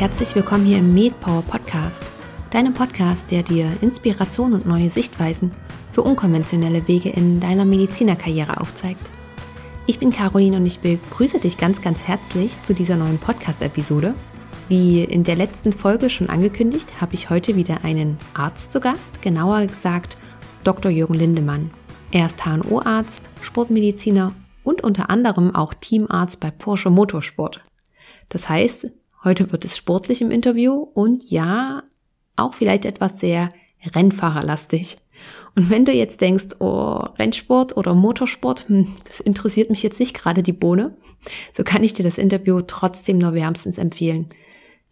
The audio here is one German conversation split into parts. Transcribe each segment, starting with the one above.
herzlich willkommen hier im MedPower Podcast, deinem Podcast, der dir Inspiration und neue Sichtweisen für unkonventionelle Wege in deiner Medizinerkarriere aufzeigt. Ich bin Caroline und ich begrüße dich ganz, ganz herzlich zu dieser neuen Podcast-Episode. Wie in der letzten Folge schon angekündigt, habe ich heute wieder einen Arzt zu Gast, genauer gesagt Dr. Jürgen Lindemann. Er ist HNO-Arzt, Sportmediziner und unter anderem auch Teamarzt bei Porsche Motorsport. Das heißt, Heute wird es sportlich im Interview und ja, auch vielleicht etwas sehr Rennfahrerlastig. Und wenn du jetzt denkst, oh, Rennsport oder Motorsport, hm, das interessiert mich jetzt nicht gerade die Bohne, so kann ich dir das Interview trotzdem nur wärmstens empfehlen.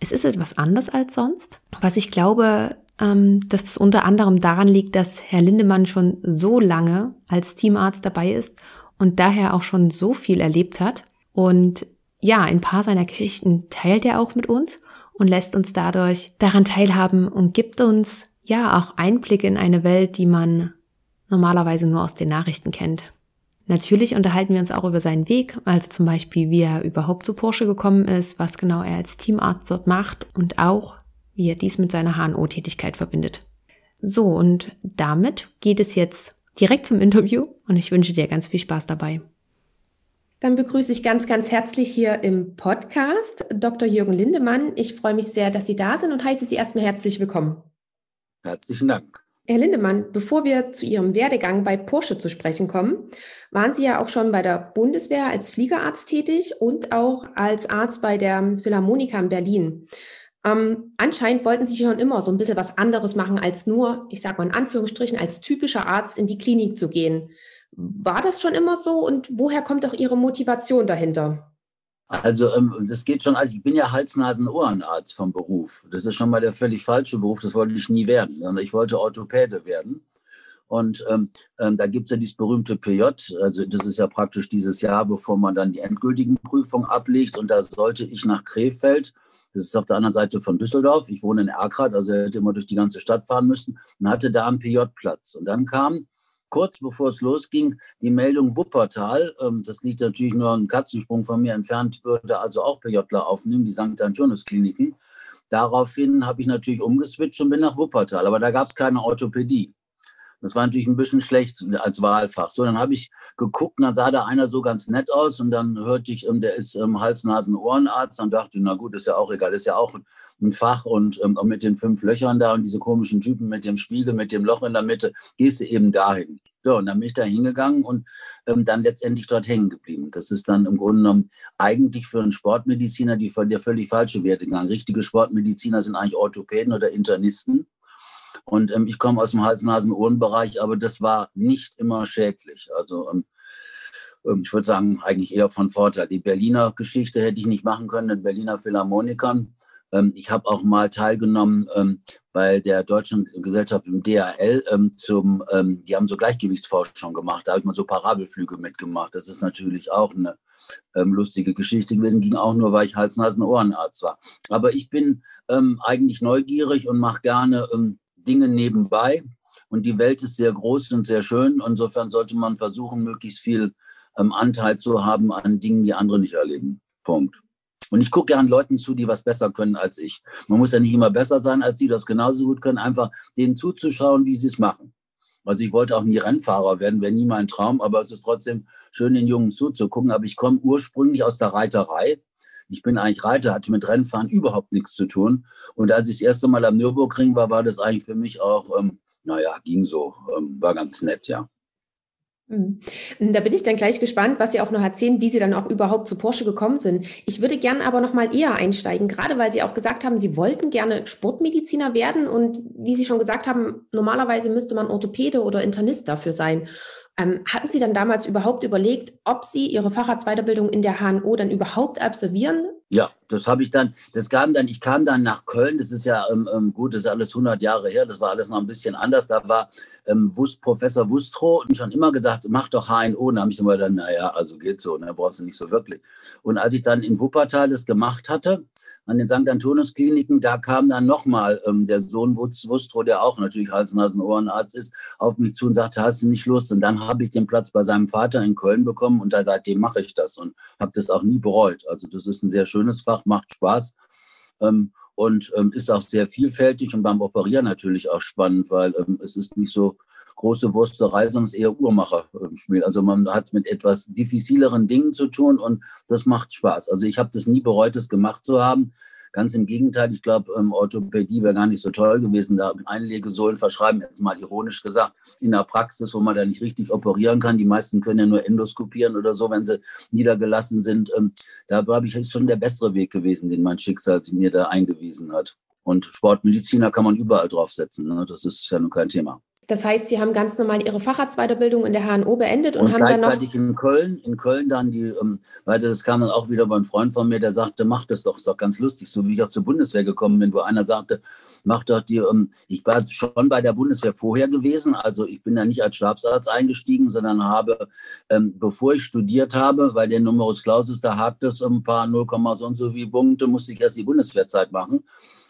Es ist etwas anders als sonst, was ich glaube, ähm, dass das unter anderem daran liegt, dass Herr Lindemann schon so lange als Teamarzt dabei ist und daher auch schon so viel erlebt hat und ja, ein paar seiner Geschichten teilt er auch mit uns und lässt uns dadurch daran teilhaben und gibt uns ja auch Einblicke in eine Welt, die man normalerweise nur aus den Nachrichten kennt. Natürlich unterhalten wir uns auch über seinen Weg, also zum Beispiel, wie er überhaupt zu Porsche gekommen ist, was genau er als Teamarzt dort macht und auch, wie er dies mit seiner HNO-Tätigkeit verbindet. So, und damit geht es jetzt direkt zum Interview und ich wünsche dir ganz viel Spaß dabei. Dann begrüße ich ganz, ganz herzlich hier im Podcast Dr. Jürgen Lindemann. Ich freue mich sehr, dass Sie da sind und heiße Sie erstmal herzlich willkommen. Herzlichen Dank. Herr Lindemann, bevor wir zu Ihrem Werdegang bei Porsche zu sprechen kommen, waren Sie ja auch schon bei der Bundeswehr als Fliegerarzt tätig und auch als Arzt bei der Philharmonika in Berlin. Ähm, anscheinend wollten Sie schon immer so ein bisschen was anderes machen, als nur, ich sage mal in Anführungsstrichen, als typischer Arzt in die Klinik zu gehen. War das schon immer so und woher kommt auch Ihre Motivation dahinter? Also ähm, das geht schon, also ich bin ja Hals-Nasen-Ohrenarzt vom Beruf. Das ist schon mal der völlig falsche Beruf, das wollte ich nie werden, sondern ich wollte Orthopäde werden. Und ähm, ähm, da gibt es ja dieses berühmte PJ, also das ist ja praktisch dieses Jahr, bevor man dann die endgültigen Prüfungen ablegt. Und da sollte ich nach Krefeld, das ist auf der anderen Seite von Düsseldorf, ich wohne in Erkrath, also hätte immer durch die ganze Stadt fahren müssen, und hatte da einen PJ-Platz. Und dann kam kurz bevor es losging, die Meldung Wuppertal, ähm, das liegt natürlich nur einen Katzensprung von mir entfernt, würde also auch PJler aufnehmen, die St. Antonius Kliniken. Daraufhin habe ich natürlich umgeswitcht und bin nach Wuppertal, aber da gab es keine Orthopädie. Das war natürlich ein bisschen schlecht als Wahlfach. So, dann habe ich geguckt und dann sah da einer so ganz nett aus und dann hörte ich, ähm, der ist ähm, Hals-Nasen-Ohrenarzt und dachte, na gut, ist ja auch egal, ist ja auch ein Fach und ähm, mit den fünf Löchern da und diese komischen Typen mit dem Spiegel, mit dem Loch in der Mitte, gehst du eben dahin. So, und dann bin ich da hingegangen und ähm, dann letztendlich dort hängen geblieben. Das ist dann im Grunde genommen eigentlich für einen Sportmediziner die, der völlig falsche Werdegang. Richtige Sportmediziner sind eigentlich Orthopäden oder Internisten. Und ähm, ich komme aus dem Hals-Nasen-Ohren-Bereich, aber das war nicht immer schädlich. Also ähm, ähm, ich würde sagen, eigentlich eher von Vorteil. Die Berliner Geschichte hätte ich nicht machen können, den Berliner Philharmonikern. Ähm, ich habe auch mal teilgenommen ähm, bei der Deutschen Gesellschaft im DHL zum, die haben so Gleichgewichtsforschung gemacht. Da habe ich mal so Parabelflüge mitgemacht. Das ist natürlich auch eine lustige Geschichte gewesen. Ging auch nur, weil ich Hals-Nasen-Ohrenarzt war. Aber ich bin eigentlich neugierig und mache gerne Dinge nebenbei. Und die Welt ist sehr groß und sehr schön. Insofern sollte man versuchen, möglichst viel Anteil zu haben an Dingen, die andere nicht erleben. Punkt. Und ich gucke gern Leuten zu, die was besser können als ich. Man muss ja nicht immer besser sein als sie, das genauso gut können, einfach denen zuzuschauen, wie sie es machen. Also ich wollte auch nie Rennfahrer werden, wäre nie mein Traum, aber es ist trotzdem schön, den Jungen zuzugucken. Aber ich komme ursprünglich aus der Reiterei. Ich bin eigentlich Reiter, hatte mit Rennfahren überhaupt nichts zu tun. Und als ich das erste Mal am Nürburgring war, war das eigentlich für mich auch, ähm, naja, ging so, ähm, war ganz nett, ja. Mhm. Da bin ich dann gleich gespannt, was Sie auch noch erzählen, wie Sie dann auch überhaupt zu Porsche gekommen sind. Ich würde gerne aber noch mal eher einsteigen, gerade weil Sie auch gesagt haben, Sie wollten gerne Sportmediziner werden und wie Sie schon gesagt haben, normalerweise müsste man Orthopäde oder Internist dafür sein. Ähm, hatten Sie dann damals überhaupt überlegt, ob Sie Ihre Facharztweiterbildung in der HNO dann überhaupt absolvieren? Ja, das habe ich dann, das kam dann, ich kam dann nach Köln, das ist ja ähm, ähm gut, das ist alles 100 Jahre her, das war alles noch ein bisschen anders. Da war ähm, Wust, Professor Wustrow und schon immer gesagt, mach doch HNO. Und da habe ich immer dann, naja, also geht so, ne, brauchst du nicht so wirklich. Und als ich dann in Wuppertal das gemacht hatte, an den St. Antonius-Kliniken, da kam dann nochmal ähm, der Sohn Wustro, der auch natürlich Hals-Nasen-Ohrenarzt ist, auf mich zu und sagte, hast du nicht Lust? Und dann habe ich den Platz bei seinem Vater in Köln bekommen und seitdem mache ich das und habe das auch nie bereut. Also das ist ein sehr schönes Fach, macht Spaß. Ähm, und ähm, ist auch sehr vielfältig und beim Operieren natürlich auch spannend, weil ähm, es ist nicht so große Wursterei, sondern ist eher Uhrmacherspiel. Also man hat mit etwas diffizileren Dingen zu tun und das macht Spaß. Also ich habe das nie bereut, das gemacht zu haben. Ganz im Gegenteil, ich glaube, ähm, Orthopädie wäre gar nicht so toll gewesen. Da Einlegesohlen verschreiben, jetzt mal ironisch gesagt, in der Praxis, wo man da nicht richtig operieren kann. Die meisten können ja nur endoskopieren oder so, wenn sie niedergelassen sind. Ähm, da glaube ich, ist schon der bessere Weg gewesen, den mein Schicksal mir da eingewiesen hat. Und Sportmediziner kann man überall draufsetzen. Ne? Das ist ja nun kein Thema. Das heißt, Sie haben ganz normal Ihre Facharztweiterbildung in der HNO beendet und, und haben dann noch in Köln, in Köln dann die, ähm, weil das kam dann auch wieder bei einem Freund von mir, der sagte, mach das doch, ist doch ganz lustig, so wie ich auch zur Bundeswehr gekommen bin, wo einer sagte, mach doch die, ähm, ich war schon bei der Bundeswehr vorher gewesen, also ich bin da nicht als Stabsarzt eingestiegen, sondern habe, ähm, bevor ich studiert habe, weil der Numerus Clausus, da hakt es ein paar 0, so und so wie Punkte, musste ich erst die Bundeswehrzeit machen.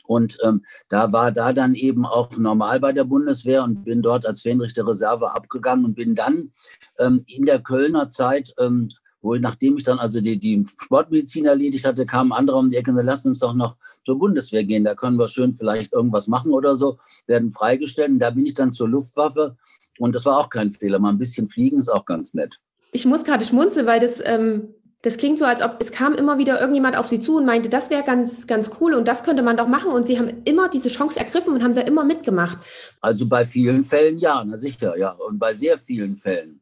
Und ähm, da war da dann eben auch normal bei der Bundeswehr und bin dort als Fähnrichter Reserve abgegangen und bin dann ähm, in der Kölner Zeit, ähm, wo nachdem ich dann also die, die Sportmedizin erledigt hatte, kamen andere um die Ecke und lassen uns doch noch zur Bundeswehr gehen. Da können wir schön vielleicht irgendwas machen oder so, werden freigestellt. Und da bin ich dann zur Luftwaffe und das war auch kein Fehler. Mal ein bisschen fliegen ist auch ganz nett. Ich muss gerade schmunzeln, weil das ähm, das klingt so, als ob es kam immer wieder irgendjemand auf sie zu und meinte, das wäre ganz, ganz cool und das könnte man doch machen. Und sie haben immer diese Chance ergriffen und haben da immer mitgemacht. Also bei vielen Fällen ja, na sicher, ja. Und bei sehr vielen Fällen.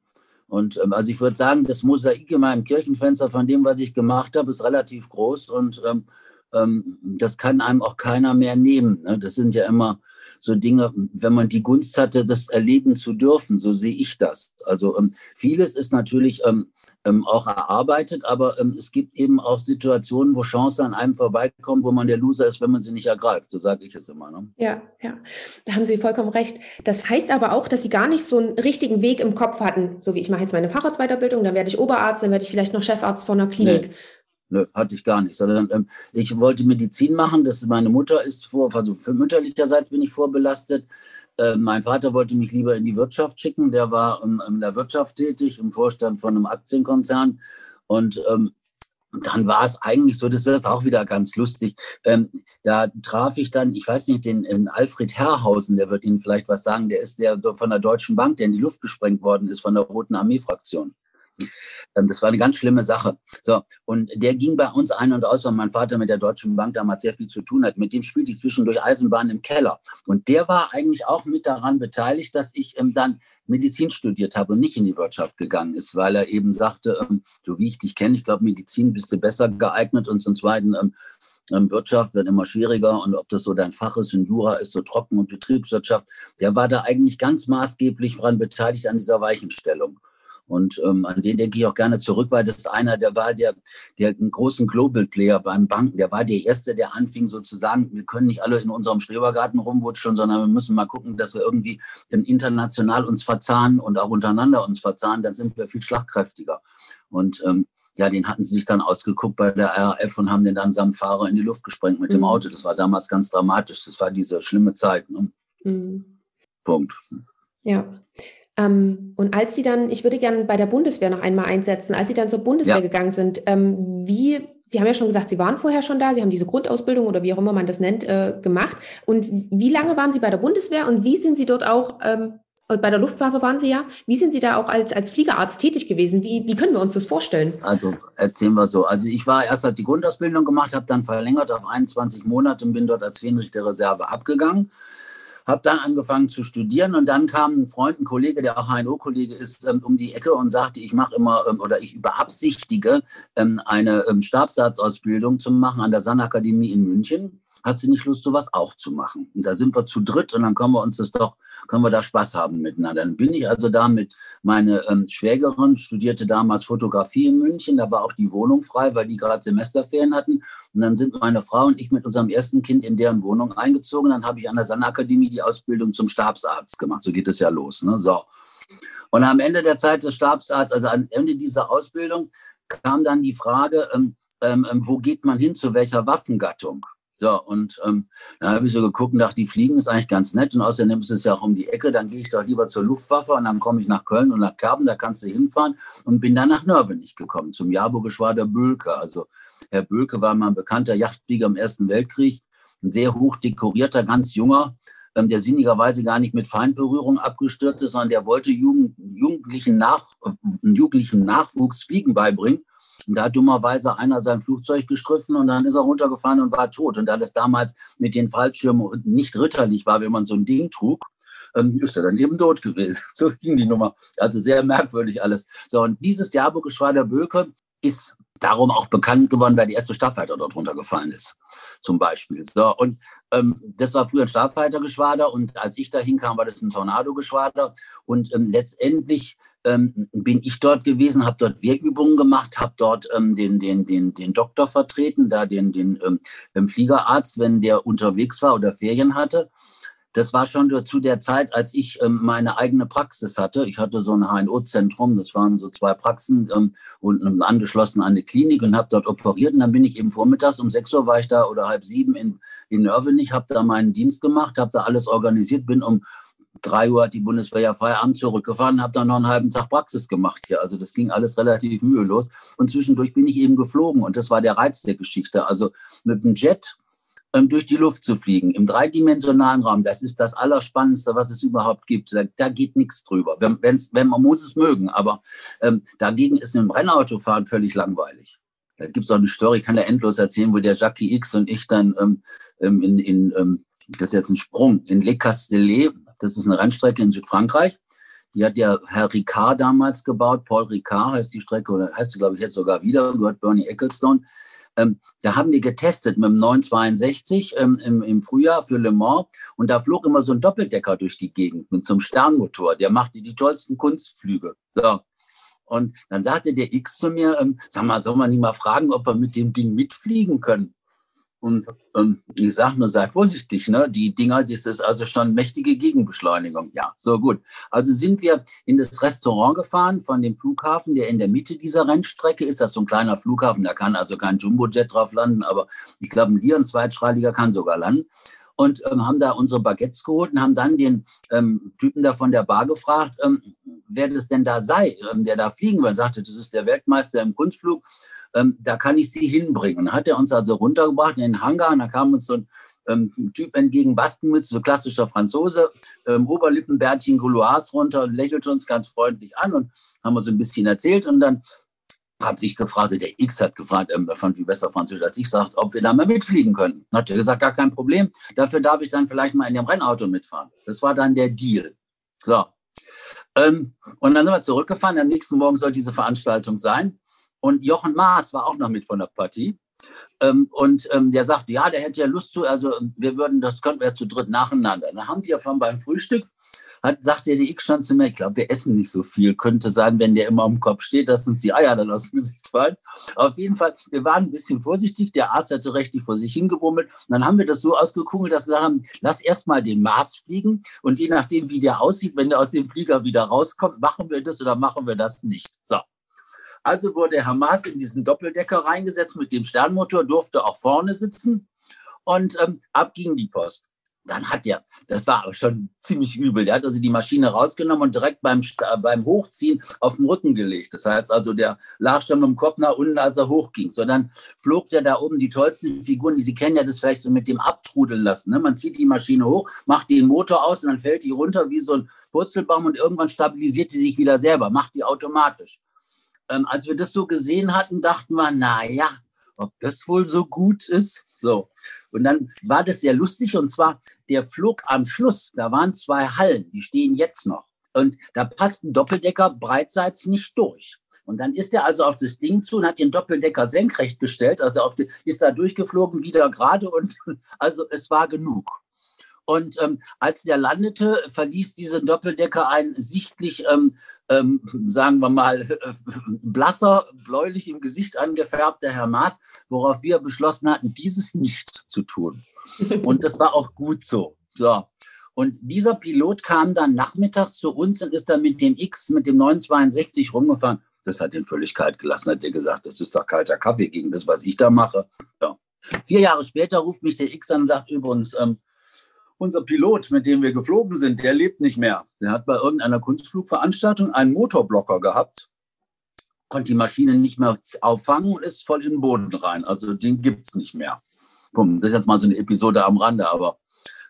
Und ähm, also ich würde sagen, das Mosaik in meinem Kirchenfenster von dem, was ich gemacht habe, ist relativ groß und ähm, ähm, das kann einem auch keiner mehr nehmen. Ne? Das sind ja immer so Dinge, wenn man die Gunst hatte, das erleben zu dürfen, so sehe ich das. Also ähm, vieles ist natürlich ähm, auch erarbeitet, aber ähm, es gibt eben auch Situationen, wo Chancen an einem vorbeikommen, wo man der Loser ist, wenn man sie nicht ergreift. So sage ich es immer. Ne? Ja, ja, da haben Sie vollkommen recht. Das heißt aber auch, dass Sie gar nicht so einen richtigen Weg im Kopf hatten, so wie ich mache jetzt meine Facharztweiterbildung, dann werde ich Oberarzt, dann werde ich vielleicht noch Chefarzt von einer Klinik. Nee. Nö, hatte ich gar nicht. Sondern ähm, ich wollte Medizin machen. Das, meine Mutter ist vor, also für mütterlicherseits bin ich vorbelastet. Äh, mein Vater wollte mich lieber in die Wirtschaft schicken. Der war ähm, in der Wirtschaft tätig, im Vorstand von einem Aktienkonzern. Und ähm, dann war es eigentlich so, das ist auch wieder ganz lustig. Ähm, da traf ich dann, ich weiß nicht, den, den Alfred Herrhausen, der wird Ihnen vielleicht was sagen, der ist der von der Deutschen Bank, der in die Luft gesprengt worden ist von der Roten Armee-Fraktion. Ähm, das war eine ganz schlimme Sache. So, und der ging bei uns ein und aus, weil mein Vater mit der Deutschen Bank damals sehr viel zu tun hat. Mit dem spielte ich zwischendurch Eisenbahn im Keller. Und der war eigentlich auch mit daran beteiligt, dass ich ähm, dann Medizin studiert habe und nicht in die Wirtschaft gegangen ist, weil er eben sagte, ähm, so wie ich dich kenne, ich glaube, Medizin bist du besser geeignet und zum Zweiten Wirtschaft wird immer schwieriger und ob das so dein Fach ist und Jura ist so trocken und Betriebswirtschaft, der war da eigentlich ganz maßgeblich daran beteiligt an dieser Weichenstellung. Und ähm, an den denke ich auch gerne zurück, weil das einer, der war der, der großen Global Player beim Banken. Der war der Erste, der anfing sozusagen, wir können nicht alle in unserem Schrebergarten rumwutschen, sondern wir müssen mal gucken, dass wir irgendwie international uns verzahnen und auch untereinander uns verzahnen. Dann sind wir viel schlagkräftiger. Und ähm, ja, den hatten sie sich dann ausgeguckt bei der RAF und haben den dann samt Fahrer in die Luft gesprengt mit mhm. dem Auto. Das war damals ganz dramatisch. Das war diese schlimme Zeit. Ne? Mhm. Punkt. Ja. Ähm, und als Sie dann, ich würde gerne bei der Bundeswehr noch einmal einsetzen, als Sie dann zur Bundeswehr ja. gegangen sind, ähm, wie, Sie haben ja schon gesagt, Sie waren vorher schon da, Sie haben diese Grundausbildung oder wie auch immer man das nennt, äh, gemacht. Und wie lange waren Sie bei der Bundeswehr und wie sind Sie dort auch, ähm, bei der Luftwaffe waren Sie ja, wie sind Sie da auch als, als Fliegerarzt tätig gewesen? Wie, wie können wir uns das vorstellen? Also erzählen wir so. Also ich war erst hat die Grundausbildung gemacht, habe dann verlängert auf 21 Monate und bin dort als Fähnrichter Reserve abgegangen habe dann angefangen zu studieren und dann kam ein Freund, ein Kollege, der auch HNO-Kollege ist, ähm, um die Ecke und sagte, ich mache immer ähm, oder ich überabsichtige, ähm, eine Stabsarztausbildung zu machen an der San-Akademie in München hast du nicht Lust, sowas auch zu machen? Und da sind wir zu dritt und dann können wir uns das doch, können wir da Spaß haben miteinander. Dann bin ich also da mit meiner ähm, Schwägerin, studierte damals Fotografie in München, da war auch die Wohnung frei, weil die gerade Semesterferien hatten. Und dann sind meine Frau und ich mit unserem ersten Kind in deren Wohnung eingezogen. Dann habe ich an der Sanakademie die Ausbildung zum Stabsarzt gemacht. So geht es ja los. Ne? So. Und am Ende der Zeit des Stabsarztes, also am Ende dieser Ausbildung, kam dann die Frage, ähm, ähm, wo geht man hin, zu welcher Waffengattung? So, und ähm, dann habe ich so geguckt und dachte, die Fliegen ist eigentlich ganz nett und außerdem ist es ja auch um die Ecke, dann gehe ich doch lieber zur Luftwaffe und dann komme ich nach Köln und nach Kerben, da kannst du hinfahren und bin dann nach Nörvenich gekommen, zum Jahrburgeschwader Bölke. Also Herr Bölke war mal ein bekannter Yachtflieger im Ersten Weltkrieg, ein sehr hoch dekorierter, ganz junger, ähm, der sinnigerweise gar nicht mit Feindberührung abgestürzt ist, sondern der wollte Jugend, jugendlichen, Nach, äh, jugendlichen Nachwuchs Fliegen beibringen und da hat dummerweise einer sein Flugzeug gestriffen und dann ist er runtergefahren und war tot. Und da das damals mit den Fallschirmen nicht ritterlich war, wenn man so ein Ding trug, ähm, ist er dann eben tot gewesen. So ging die Nummer. Also sehr merkwürdig alles. So, und dieses Jahrburg-Geschwader Böke ist darum auch bekannt geworden, weil die erste Starfighter dort runtergefallen ist, zum Beispiel. So, und ähm, das war früher ein Starfighter-Geschwader und als ich da hinkam, war das ein Tornado-Geschwader. Und ähm, letztendlich ähm, bin ich dort gewesen, habe dort Wehrübungen gemacht, habe dort ähm, den, den, den, den Doktor vertreten, da den, den ähm, Fliegerarzt, wenn der unterwegs war oder Ferien hatte. Das war schon zu der Zeit, als ich ähm, meine eigene Praxis hatte. Ich hatte so ein HNO-Zentrum, das waren so zwei Praxen ähm, und angeschlossen an eine Klinik und habe dort operiert. Und dann bin ich eben vormittags um sechs Uhr war ich da oder halb sieben in, in Nörvenich, habe da meinen Dienst gemacht, habe da alles organisiert, bin um drei Uhr hat die Bundeswehr ja Feierabend zurückgefahren, habe dann noch einen halben Tag Praxis gemacht hier. Also das ging alles relativ mühelos. Und zwischendurch bin ich eben geflogen und das war der Reiz der Geschichte. Also mit dem Jet ähm, durch die Luft zu fliegen, im dreidimensionalen Raum, das ist das Allerspannendste, was es überhaupt gibt. Da, da geht nichts drüber. Wenn, wenn man muss es mögen, aber ähm, dagegen ist im Rennautofahren völlig langweilig. Da gibt es auch eine Story, ich kann ja endlos erzählen, wo der Jackie X und ich dann ähm, ähm in, in ähm, das ist jetzt ein Sprung, in Le Castellet, das ist eine Rennstrecke in Südfrankreich. Die hat ja Herr Ricard damals gebaut. Paul Ricard heißt die Strecke, oder heißt sie, glaube ich, jetzt sogar wieder, gehört Bernie Ecclestone. Ähm, da haben wir getestet mit dem 962 ähm, im, im, Frühjahr für Le Mans und da flog immer so ein Doppeldecker durch die Gegend mit so einem Sternmotor. Der machte die tollsten Kunstflüge. So. Und dann sagte der X zu mir, ähm, sag mal, soll man nicht mal fragen, ob wir mit dem Ding mitfliegen können? Und ähm, ich sage nur, sei vorsichtig, ne? Die Dinger, das ist also schon mächtige Gegenbeschleunigung. Ja, so gut. Also sind wir in das Restaurant gefahren von dem Flughafen, der in der Mitte dieser Rennstrecke ist. Das ist so ein kleiner Flughafen, da kann also kein Jumbojet drauf landen, aber ich glaube, ein Lion zweitstrahliger kann sogar landen. Und ähm, haben da unsere Baguettes geholt und haben dann den ähm, Typen da von der Bar gefragt, ähm, wer das denn da sei, ähm, der da fliegen will. Und sagte, das ist der Weltmeister im Kunstflug ähm, da kann ich sie hinbringen. Und hat er uns also runtergebracht in den Hangar und da kam uns so ein ähm, Typ entgegen, Baskenmütze, so klassischer Franzose, ähm, Oberlippenbärtchen, Gouloirs runter und lächelte uns ganz freundlich an und haben uns ein bisschen erzählt und dann habe ich gefragt, der X hat gefragt, ähm, er fand viel besser Französisch als ich, sagt, ob wir da mal mitfliegen können. Hat er gesagt, gar kein Problem. Dafür darf ich dann vielleicht mal in dem Rennauto mitfahren. Das war dann der Deal. So. Ähm, und dann sind wir zurückgefahren. Am nächsten Morgen soll diese Veranstaltung sein. Und Jochen Maas war auch noch mit von der Partie. Ähm, und ähm, der sagte, ja, der hätte ja Lust zu, also wir würden, das könnten wir zu dritt nacheinander. Dann haben die ja von beim Frühstück, hat, sagte der X schon zu mir, ich glaube, wir essen nicht so viel. Könnte sein, wenn der immer am Kopf steht, dass uns die Eier dann aus dem Gesicht fallen. Auf jeden Fall, wir waren ein bisschen vorsichtig. Der Arzt hatte richtig vor sich hingebummelt. Und dann haben wir das so ausgekugelt, dass wir gesagt haben, lass erst mal den Mars fliegen. Und je nachdem, wie der aussieht, wenn der aus dem Flieger wieder rauskommt, machen wir das oder machen wir das nicht. So. Also wurde Herr Maas in diesen Doppeldecker reingesetzt mit dem Sternmotor, durfte auch vorne sitzen und ähm, ab ging die Post. Dann hat er, das war aber schon ziemlich übel, der hat also die Maschine rausgenommen und direkt beim, beim Hochziehen auf den Rücken gelegt. Das heißt also, der lag schon mit dem Kopf nach unten, als er hochging. So, dann flog der da oben die tollsten Figuren, die Sie kennen ja das vielleicht so mit dem Abtrudeln lassen. Ne? Man zieht die Maschine hoch, macht den Motor aus und dann fällt die runter wie so ein Purzelbaum und irgendwann stabilisiert die sich wieder selber, macht die automatisch ähm, als wir das so gesehen hatten, dachten wir, naja, ob das wohl so gut ist. So. Und dann war das sehr lustig und zwar der Flug am Schluss, da waren zwei Hallen, die stehen jetzt noch. Und da passt ein Doppeldecker breitseits nicht durch. Und dann ist er also auf das Ding zu und hat den Doppeldecker senkrecht gestellt, also auf die, ist da durchgeflogen, wieder gerade und also es war genug. Und ähm, als der landete, verließ diesen Doppeldecker ein sichtlich ähm, ähm, sagen wir mal, äh, blasser, bläulich im Gesicht angefärbter Herr Maas, worauf wir beschlossen hatten, dieses nicht zu tun. Und das war auch gut so. So. Und dieser Pilot kam dann nachmittags zu uns und ist dann mit dem X, mit dem 962 rumgefahren. Das hat ihn völlig kalt gelassen, hat er gesagt. Das ist doch kalter Kaffee gegen das, was ich da mache. Ja. Vier Jahre später ruft mich der X an und sagt übrigens, ähm, unser Pilot, mit dem wir geflogen sind, der lebt nicht mehr. Der hat bei irgendeiner Kunstflugveranstaltung einen Motorblocker gehabt, konnte die Maschine nicht mehr auffangen und ist voll in den Boden rein. Also den gibt es nicht mehr. Das ist jetzt mal so eine Episode am Rande, aber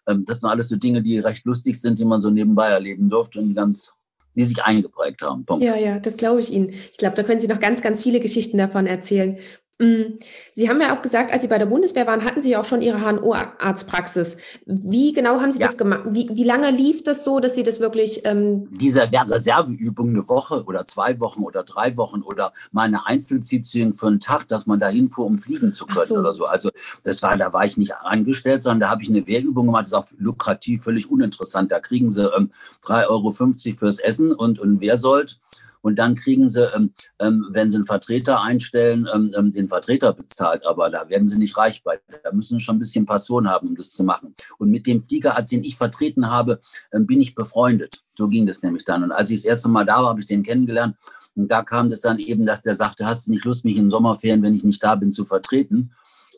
ähm, das sind alles so Dinge, die recht lustig sind, die man so nebenbei erleben durfte und die ganz die sich eingeprägt haben. Punkt. Ja, ja, das glaube ich Ihnen. Ich glaube, da können Sie noch ganz, ganz viele Geschichten davon erzählen. Mm. Sie haben ja auch gesagt, als Sie bei der Bundeswehr waren, hatten Sie ja auch schon Ihre HNO-Arztpraxis. Wie genau haben Sie ja. das gemacht? Wie, wie, lange lief das so, dass Sie das wirklich. Ähm Diese Reserveübung eine Woche oder zwei Wochen oder drei Wochen oder mal eine Einzelsitzung für einen Tag, dass man da hinfuhr, um fliegen zu können so. oder so. Also, das war, da war ich nicht angestellt, sondern da habe ich eine Wehrübung gemacht. Das ist auch lukrativ, völlig uninteressant. Da kriegen Sie ähm, 3,50 Euro fürs Essen und, und Wehrsold. Und dann kriegen sie, ähm, ähm, wenn sie einen Vertreter einstellen, ähm, ähm, den Vertreter bezahlt. Aber da werden sie nicht reich bei. Da müssen sie schon ein bisschen Passion haben, um das zu machen. Und mit dem Fliegerarzt, den ich vertreten habe, ähm, bin ich befreundet. So ging das nämlich dann. Und als ich das erste Mal da war, habe ich den kennengelernt. Und da kam das dann eben, dass der sagte, hast du nicht Lust, mich in Sommerferien, wenn ich nicht da bin, zu vertreten?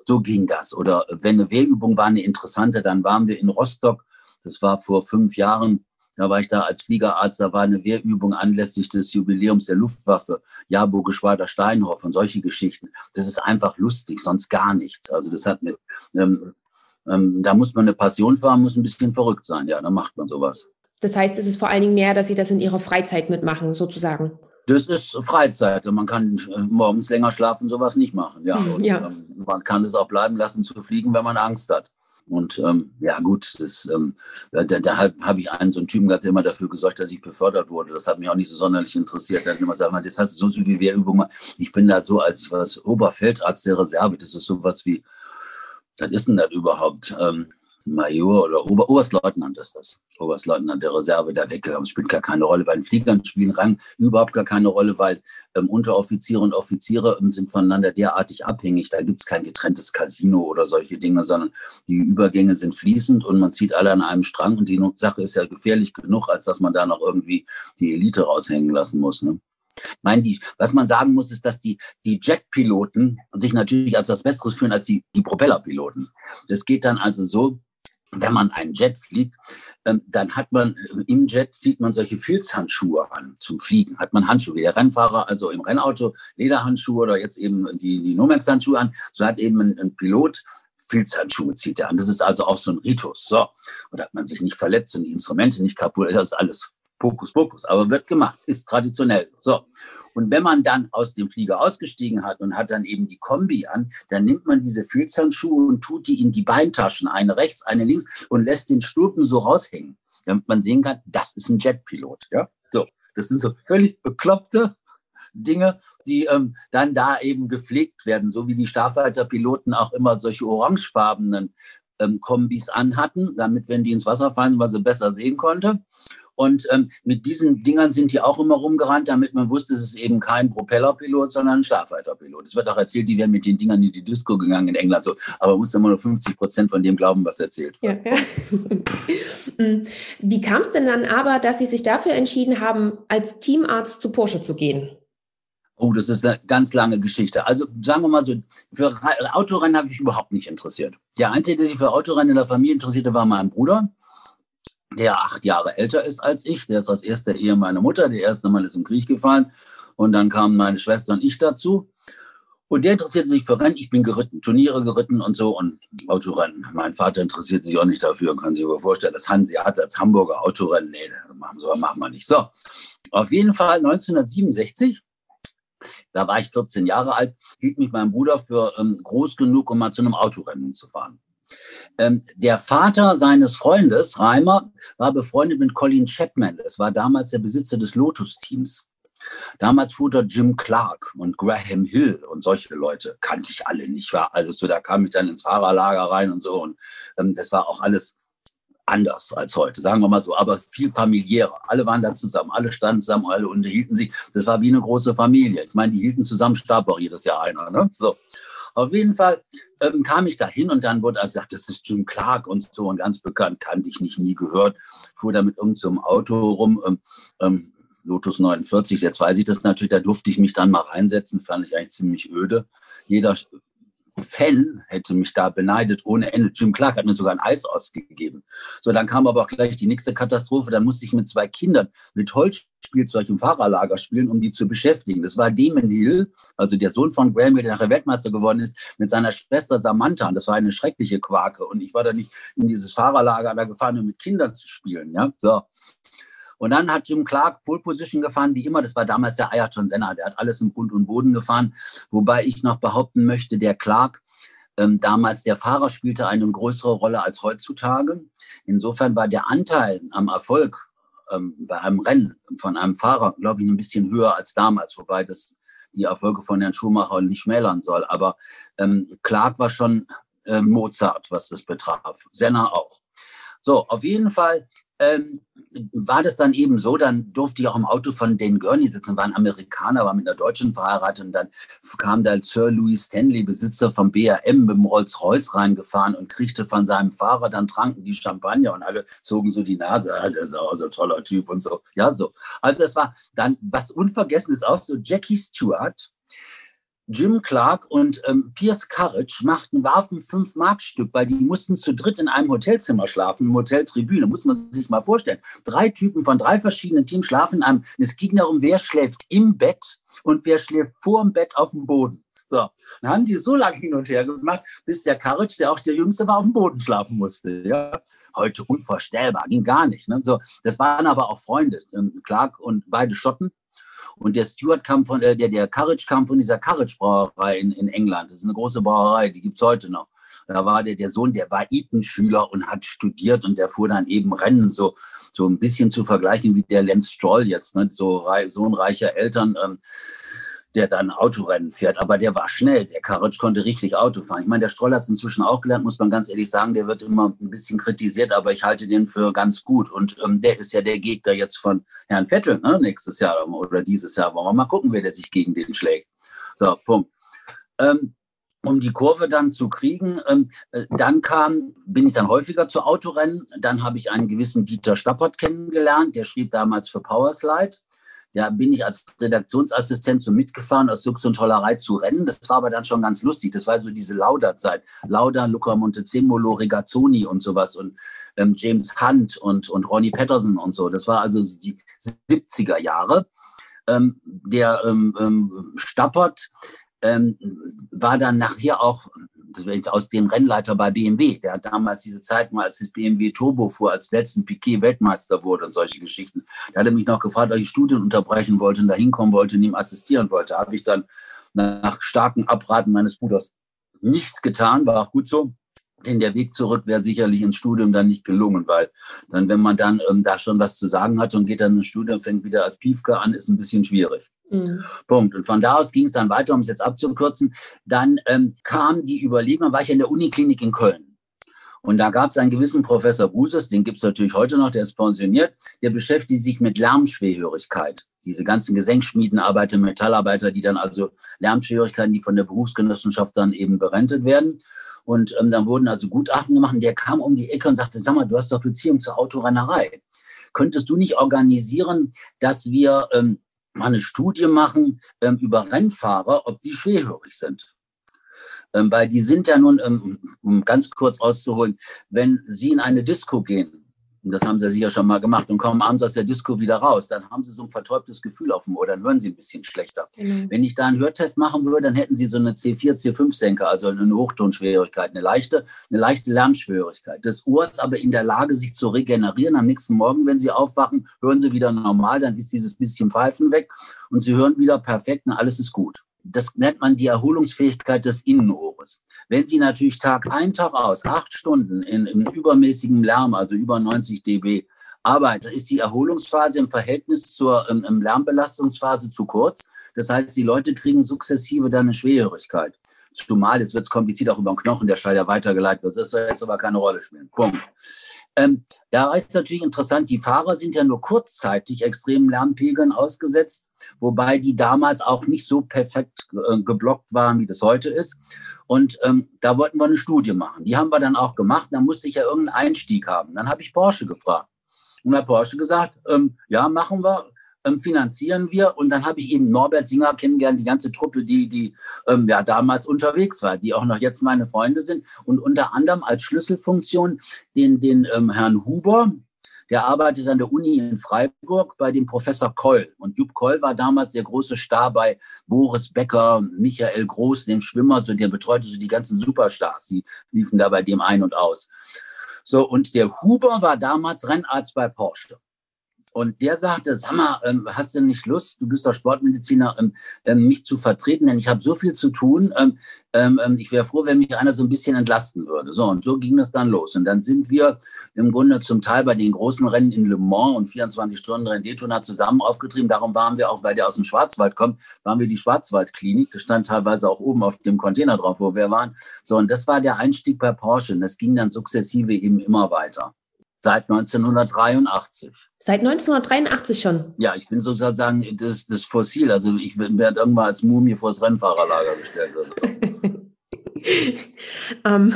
So ging das. Oder wenn eine Wehrübung war, eine interessante, dann waren wir in Rostock. Das war vor fünf Jahren da war ich da als Fliegerarzt, da war eine Wehrübung anlässlich des Jubiläums der Luftwaffe, Jahrburg-Geschwader Steinhoff und solche Geschichten. Das ist einfach lustig, sonst gar nichts. Also das hat mit, ähm, ähm, da muss man eine Passion für haben, muss ein bisschen verrückt sein. Ja, dann macht man sowas. Das heißt, es ist vor allen Dingen mehr, dass Sie das in Ihrer Freizeit mitmachen, sozusagen. Das ist Freizeit. Man kann äh, morgens länger schlafen, sowas nicht machen. Ja, hm, und, ja. Ähm, man kann es auch bleiben lassen zu fliegen, wenn man Angst hat. Und ähm, ja gut, das, ähm, da, da habe ich einen so einen Typen gehabt, der immer dafür gesorgt, dass ich befördert wurde. Das hat mich auch nicht so sonderlich interessiert. Er hat immer gesagt, das hat so viel Wehrübung. Ich bin da so, als ich war Oberfeldarzt der Reserve, das ist sowas wie, was ist denn das überhaupt? Ähm, Major oder Ober Oberstleutnant ist das. Oberstleutnant der Reserve da weggegangen. Spielt gar keine Rolle. Bei den Fliegern spielen Rang überhaupt gar keine Rolle, weil ähm, Unteroffiziere und Offiziere ähm, sind voneinander derartig abhängig. Da gibt es kein getrenntes Casino oder solche Dinge, sondern die Übergänge sind fließend und man zieht alle an einem Strang. Und die Sache ist ja gefährlich genug, als dass man da noch irgendwie die Elite raushängen lassen muss. Ne? Meine, die, was man sagen muss, ist, dass die, die Jetpiloten sich natürlich als das Besseres fühlen als die, die Propellerpiloten. Das geht dann also so, wenn man einen Jet fliegt, ähm, dann hat man äh, im Jet zieht man solche Filzhandschuhe an zum Fliegen. Hat man Handschuhe wie der Rennfahrer, also im Rennauto Lederhandschuhe oder jetzt eben die, die Nomex-Handschuhe an. So hat eben ein, ein Pilot Filzhandschuhe zieht er an. Das ist also auch so ein Ritus. So. Und hat man sich nicht verletzt und die Instrumente nicht kaputt. Das ist alles Pokus Pokus, aber wird gemacht, ist traditionell. So. Und wenn man dann aus dem Flieger ausgestiegen hat und hat dann eben die Kombi an, dann nimmt man diese Filzhandschuhe und tut die in die Beintaschen, eine rechts, eine links und lässt den Stulpen so raushängen, damit man sehen kann, das ist ein Jetpilot. Ja? So. Das sind so völlig bekloppte Dinge, die ähm, dann da eben gepflegt werden, so wie die Starfighter-Piloten auch immer solche orangefarbenen ähm, Kombis anhatten, damit, wenn die ins Wasser fallen, man sie besser sehen konnte. Und ähm, mit diesen Dingern sind die auch immer rumgerannt, damit man wusste, es ist eben kein Propellerpilot, sondern ein Starfighterpilot. Es wird auch erzählt, die wären mit den Dingern in die Disco gegangen in England. So. Aber man muss immer nur 50 Prozent von dem glauben, was erzählt wird. Ja, ja. Mm. Wie kam es denn dann aber, dass Sie sich dafür entschieden haben, als Teamarzt zu Porsche zu gehen? Oh, das ist eine ganz lange Geschichte. Also sagen wir mal so, für Autorennen habe ich mich überhaupt nicht interessiert. Der Einzige, der sich für Autorennen in der Familie interessierte, war mein Bruder der acht Jahre älter ist als ich. Der ist aus erster Ehe meine Mutter. Der erste Mal ist im Krieg gefallen. Und dann kamen meine Schwester und ich dazu. Und der interessierte sich für Rennen. Ich bin geritten, Turniere geritten und so und Autorennen. Mein Vater interessiert sich auch nicht dafür. Kann sich aber vorstellen, dass Hansi hat als Hamburger Autorennen. Nee, so machen wir nicht. So, auf jeden Fall 1967 da war ich 14 Jahre alt, hielt mich mein Bruder für ähm, groß genug, um mal zu einem Autorennen zu fahren. Ähm, der Vater seines Freundes, Reimer, war befreundet mit Colin Chapman. Es war damals der Besitzer des Lotus-Teams. Damals fuhr dort Jim Clark und Graham Hill und solche Leute kannte ich alle nicht. War alles so, da kam ich dann ins Fahrerlager rein und so. Und ähm, das war auch alles anders als heute, sagen wir mal so, aber viel familiärer. Alle waren da zusammen, alle standen zusammen, alle unterhielten sich. Das war wie eine große Familie. Ich meine, die hielten zusammen, starb auch jedes Jahr einer. Ne? So. Auf jeden Fall ähm, kam ich da hin und dann wurde also gesagt, das ist Jim Clark und so und ganz bekannt, kannte ich nicht, nie gehört. Fuhr da mit irgendeinem so Auto rum, ähm, ähm, Lotus 49, jetzt weiß ich das natürlich, da durfte ich mich dann mal reinsetzen, fand ich eigentlich ziemlich öde. Jeder Fan hätte mich da beneidet ohne Ende. Jim Clark hat mir sogar ein Eis ausgegeben. So, dann kam aber auch gleich die nächste Katastrophe. Dann musste ich mit zwei Kindern mit Holzspielzeug im Fahrerlager spielen, um die zu beschäftigen. Das war Damon Hill, also der Sohn von Graham, der nachher Weltmeister geworden ist, mit seiner Schwester Samantha. Und das war eine schreckliche Quake. Und ich war da nicht in dieses Fahrerlager da gefahren, um mit Kindern zu spielen. Ja, so. Und dann hat Jim Clark Pole Position gefahren, wie immer. Das war damals der Ayrton Senna. Der hat alles im Grund und Boden gefahren. Wobei ich noch behaupten möchte, der Clark, ähm, damals der Fahrer spielte eine größere Rolle als heutzutage. Insofern war der Anteil am Erfolg ähm, bei einem Rennen von einem Fahrer, glaube ich, ein bisschen höher als damals, wobei das die Erfolge von Herrn Schumacher nicht schmälern soll. Aber ähm, Clark war schon äh, Mozart, was das betraf. Senna auch. So, auf jeden Fall ähm, war das dann eben so, dann durfte ich auch im Auto von Dan Gurney sitzen, war ein Amerikaner, war mit einer Deutschen verheiratet und dann kam da Sir Louis Stanley, Besitzer vom BRM, mit dem Rolls-Royce reingefahren und kriegte von seinem Fahrer, dann tranken die Champagner und alle zogen so die Nase, ah, das ist auch so ein toller Typ und so. Ja, so. Also es war dann, was unvergessen ist auch so, Jackie Stewart, Jim Clark und ähm, Piers Courage machten, warfen fünf Markstück, weil die mussten zu dritt in einem Hotelzimmer schlafen, im Hoteltribüne, muss man sich mal vorstellen. Drei Typen von drei verschiedenen Teams schlafen in einem, es ging darum, wer schläft im Bett und wer schläft vor dem Bett auf dem Boden. So, dann haben die so lange hin und her gemacht, bis der Courage, der auch der Jüngste war, auf dem Boden schlafen musste. Ja, heute unvorstellbar, ging gar nicht. Ne? So, das waren aber auch Freunde, ähm, Clark und beide Schotten. Und der Stewart kam von, äh, der, der Courage kam von dieser Courage Brauerei in, in England. Das ist eine große Brauerei, die gibt's heute noch. Da war der, der Sohn, der war Eton-Schüler und hat studiert und der fuhr dann eben Rennen, so, so ein bisschen zu vergleichen wie der Lenz Stroll jetzt, ne? so Sohn reicher Eltern. Ähm, der dann Autorennen fährt. Aber der war schnell. Der Karic konnte richtig Auto fahren. Ich meine, der Stroll hat es inzwischen auch gelernt, muss man ganz ehrlich sagen. Der wird immer ein bisschen kritisiert, aber ich halte den für ganz gut. Und ähm, der ist ja der Gegner jetzt von Herrn Vettel ne? nächstes Jahr oder dieses Jahr. Wollen wir mal gucken, wer der sich gegen den schlägt. So, Punkt. Ähm, um die Kurve dann zu kriegen. Ähm, äh, dann kam, bin ich dann häufiger zu Autorennen. Dann habe ich einen gewissen Dieter Stappert kennengelernt. Der schrieb damals für Powerslide. Ja, bin ich als Redaktionsassistent so mitgefahren, aus Sux und Tollerei zu rennen. Das war aber dann schon ganz lustig. Das war so diese Lauda-Zeit. Lauda, Luca Montezemolo, Regazzoni und sowas und ähm, James Hunt und, und Ronnie Patterson und so. Das war also die 70er Jahre. Ähm, der ähm, ähm, Stappert ähm, war dann nachher auch aus den Rennleiter bei BMW. Der hat damals diese Zeit mal, als das BMW Turbo fuhr, als letzten Piquet Weltmeister wurde und solche Geschichten. Da hat er mich noch gefragt, ob ich Studien unterbrechen wollte und da hinkommen wollte und ihm assistieren wollte. Habe ich dann nach starkem Abraten meines Bruders nicht getan, war auch gut so. Denn der Weg zurück wäre sicherlich ins Studium dann nicht gelungen, weil dann, wenn man dann ähm, da schon was zu sagen hat und geht dann ins Studium, fängt wieder als Piefke an, ist ein bisschen schwierig. Mhm. Punkt. Und von da aus ging es dann weiter, um es jetzt abzukürzen. Dann ähm, kam die Überlegung, war ich in der Uniklinik in Köln. Und da gab es einen gewissen Professor Buses, den gibt es natürlich heute noch, der ist pensioniert, der beschäftigt sich mit Lärmschwerhörigkeit. Diese ganzen Gesenkschmiedenarbeiter, Metallarbeiter, die dann also Lärmschwerhörigkeiten, die von der Berufsgenossenschaft dann eben berentet werden. Und ähm, dann wurden also Gutachten gemacht und der kam um die Ecke und sagte, sag mal, du hast doch Beziehung zur Autorennerei. Könntest du nicht organisieren, dass wir ähm, mal eine Studie machen ähm, über Rennfahrer, ob die schwerhörig sind? Ähm, weil die sind ja nun, ähm, um ganz kurz auszuholen, wenn sie in eine Disco gehen, und das haben sie sicher schon mal gemacht und kommen abends aus der Disco wieder raus, dann haben sie so ein vertäubtes Gefühl auf dem Ohr, dann hören sie ein bisschen schlechter. Mhm. Wenn ich da einen Hörtest machen würde, dann hätten sie so eine C4, C5-Senker, also eine Hochtonschwierigkeit, eine leichte, eine leichte Lärmschwierigkeit. Das Ohr ist aber in der Lage, sich zu regenerieren. Am nächsten Morgen, wenn sie aufwachen, hören sie wieder normal, dann ist dieses bisschen Pfeifen weg und sie hören wieder perfekt und alles ist gut. Das nennt man die Erholungsfähigkeit des Innenohres. Wenn Sie natürlich Tag ein, Tag aus, acht Stunden in, in übermäßigem Lärm, also über 90 dB, arbeiten, ist die Erholungsphase im Verhältnis zur ähm, Lärmbelastungsphase zu kurz. Das heißt, die Leute kriegen sukzessive dann eine Schwerhörigkeit. Zumal, jetzt wird es kompliziert, auch über den Knochen, der Schall ja weitergeleitet wird. Das soll jetzt aber keine Rolle spielen. Punkt. Ähm, da ist natürlich interessant, die Fahrer sind ja nur kurzzeitig extremen Lärmpegeln ausgesetzt, wobei die damals auch nicht so perfekt äh, geblockt waren, wie das heute ist. Und ähm, da wollten wir eine Studie machen. Die haben wir dann auch gemacht. Da musste ich ja irgendeinen Einstieg haben. Dann habe ich Porsche gefragt. Und hat Porsche gesagt, ähm, ja, machen wir. Ähm, finanzieren wir. Und dann habe ich eben Norbert Singer kennengelernt, die ganze Truppe, die, die ähm, ja damals unterwegs war, die auch noch jetzt meine Freunde sind. Und unter anderem als Schlüsselfunktion den, den ähm, Herrn Huber, der arbeitet an der Uni in Freiburg bei dem Professor Koll. Und Jupp Koll war damals der große Star bei Boris Becker, Michael Groß, dem Schwimmer, so der betreute so die ganzen Superstars. Die liefen da bei dem ein und aus. So, und der Huber war damals Rennarzt bei Porsche. Und der sagte, sag mal, ähm, hast du nicht Lust, du bist doch Sportmediziner, ähm, ähm, mich zu vertreten, denn ich habe so viel zu tun. Ähm, ähm, ähm, ich wäre froh, wenn mich einer so ein bisschen entlasten würde. So, und so ging das dann los. Und dann sind wir im Grunde zum Teil bei den großen Rennen in Le Mans und 24-Stunden-Rennen Daytona zusammen aufgetrieben. Darum waren wir auch, weil der aus dem Schwarzwald kommt, waren wir die Schwarzwaldklinik. Das stand teilweise auch oben auf dem Container drauf, wo wir waren. So, und das war der Einstieg bei Porsche. Und das ging dann sukzessive eben immer weiter. Seit 1983. Seit 1983 schon? Ja, ich bin sozusagen das, das Fossil. Also ich werde irgendwann als Mumie vor das Rennfahrerlager gestellt. ähm,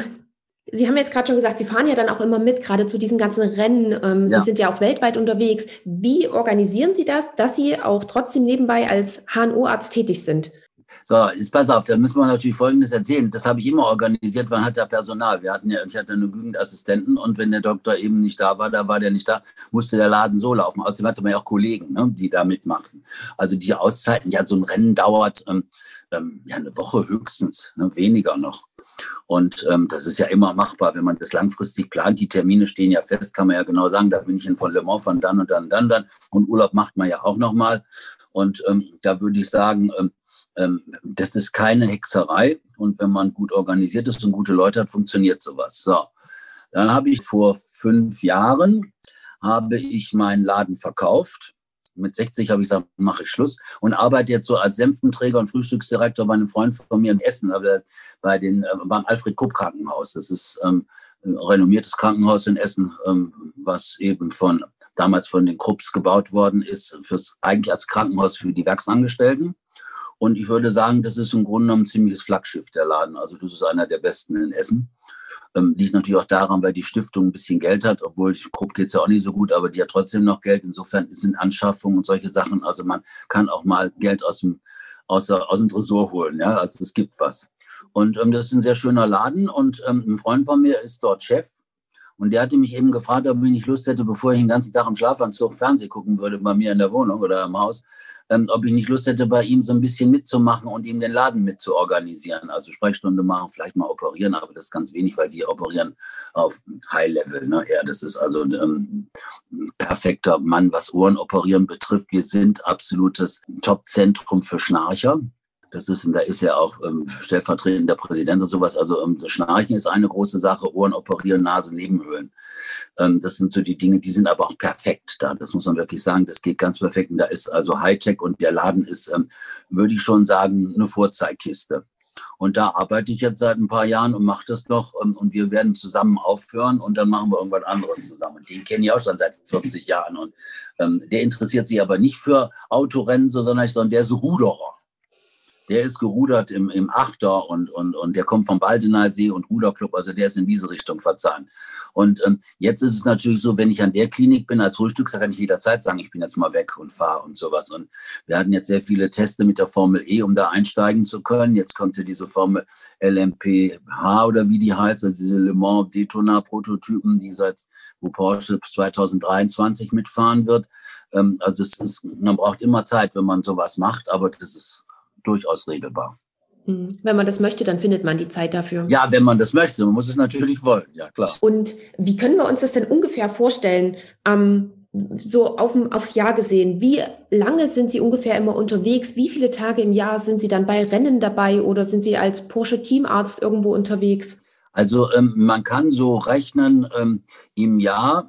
Sie haben jetzt gerade schon gesagt, Sie fahren ja dann auch immer mit, gerade zu diesen ganzen Rennen. Ähm, ja. Sie sind ja auch weltweit unterwegs. Wie organisieren Sie das, dass Sie auch trotzdem nebenbei als HNO-Arzt tätig sind? So, jetzt pass auf, da müssen wir natürlich Folgendes erzählen. Das habe ich immer organisiert, wann hat der Personal? Wir hatten ja, ich hatte eine genügend Assistenten und wenn der Doktor eben nicht da war, da war der nicht da, musste der Laden so laufen. Außerdem hatte man ja auch Kollegen, ne, die da mitmachten. Also die Auszeiten, ja, so ein Rennen dauert ähm, ähm, ja eine Woche höchstens, ne, weniger noch. Und ähm, das ist ja immer machbar, wenn man das langfristig plant. Die Termine stehen ja fest, kann man ja genau sagen, da bin ich in von Le Mans von dann und dann, dann, dann. Und Urlaub macht man ja auch nochmal. Und ähm, da würde ich sagen, ähm, das ist keine Hexerei. Und wenn man gut organisiert ist und gute Leute hat, funktioniert sowas. So. Dann habe ich vor fünf Jahren habe ich meinen Laden verkauft. Mit 60 habe ich gesagt, mache ich Schluss und arbeite jetzt so als Senftenträger und Frühstücksdirektor bei einem Freund von mir in Essen, bei den, äh, beim Alfred Kupp Krankenhaus. Das ist ähm, ein renommiertes Krankenhaus in Essen, ähm, was eben von damals von den Krupps gebaut worden ist, fürs, eigentlich als Krankenhaus für die Werksangestellten. Und ich würde sagen, das ist im Grunde genommen ein ziemliches Flaggschiff, der Laden. Also das ist einer der besten in Essen. Ähm, liegt natürlich auch daran, weil die Stiftung ein bisschen Geld hat, obwohl Krupp geht es ja auch nicht so gut, aber die hat trotzdem noch Geld. Insofern sind Anschaffungen und solche Sachen. Also man kann auch mal Geld aus dem, aus, aus dem Tresor holen. Ja? Also es gibt was. Und ähm, das ist ein sehr schöner Laden und ähm, ein Freund von mir ist dort Chef. Und der hatte mich eben gefragt, ob ich nicht Lust hätte, bevor ich den ganzen Tag im Schlafanzug Fernsehen gucken würde bei mir in der Wohnung oder im Haus, ähm, ob ich nicht Lust hätte, bei ihm so ein bisschen mitzumachen und ihm den Laden mitzuorganisieren. Also Sprechstunde machen, vielleicht mal operieren, aber das ist ganz wenig, weil die operieren auf High-Level. Ne? Ja, das ist also ähm, ein perfekter Mann, was Ohrenoperieren betrifft. Wir sind absolutes Top-Zentrum für Schnarcher. Das ist, da ist ja auch ähm, stellvertretender Präsident und sowas. Also ähm, Schnarchen ist eine große Sache, Ohren operieren, Nase, Nebenhöhlen. Ähm, das sind so die Dinge, die sind aber auch perfekt da. Das muss man wirklich sagen. Das geht ganz perfekt. Und da ist also Hightech und der Laden ist, ähm, würde ich schon sagen, eine Vorzeigkiste. Und da arbeite ich jetzt seit ein paar Jahren und mache das noch. Ähm, und wir werden zusammen aufhören und dann machen wir irgendwas anderes zusammen. Den kenne ich auch schon seit 40 Jahren. Und ähm, der interessiert sich aber nicht für Autorennen, so, sondern, sondern der ist Ruderer der ist gerudert im, im Achter und, und, und der kommt vom Baldener See und Ruderclub, also der ist in diese Richtung verzahnt. Und ähm, jetzt ist es natürlich so, wenn ich an der Klinik bin als Frühstück, kann ich jederzeit sagen, ich bin jetzt mal weg und fahre und sowas. Und wir hatten jetzt sehr viele Teste mit der Formel E, um da einsteigen zu können. Jetzt kommt ja diese Formel LMPH oder wie die heißt, also diese Le Mans Daytona Prototypen, die seit, wo Porsche 2023 mitfahren wird. Ähm, also es ist, man braucht immer Zeit, wenn man sowas macht, aber das ist durchaus regelbar. Hm. Wenn man das möchte, dann findet man die Zeit dafür. Ja, wenn man das möchte. Man muss es natürlich wollen, ja klar. Und wie können wir uns das denn ungefähr vorstellen? Ähm, so auf, aufs Jahr gesehen, wie lange sind Sie ungefähr immer unterwegs? Wie viele Tage im Jahr sind Sie dann bei Rennen dabei oder sind Sie als Porsche Teamarzt irgendwo unterwegs? Also ähm, man kann so rechnen ähm, im Jahr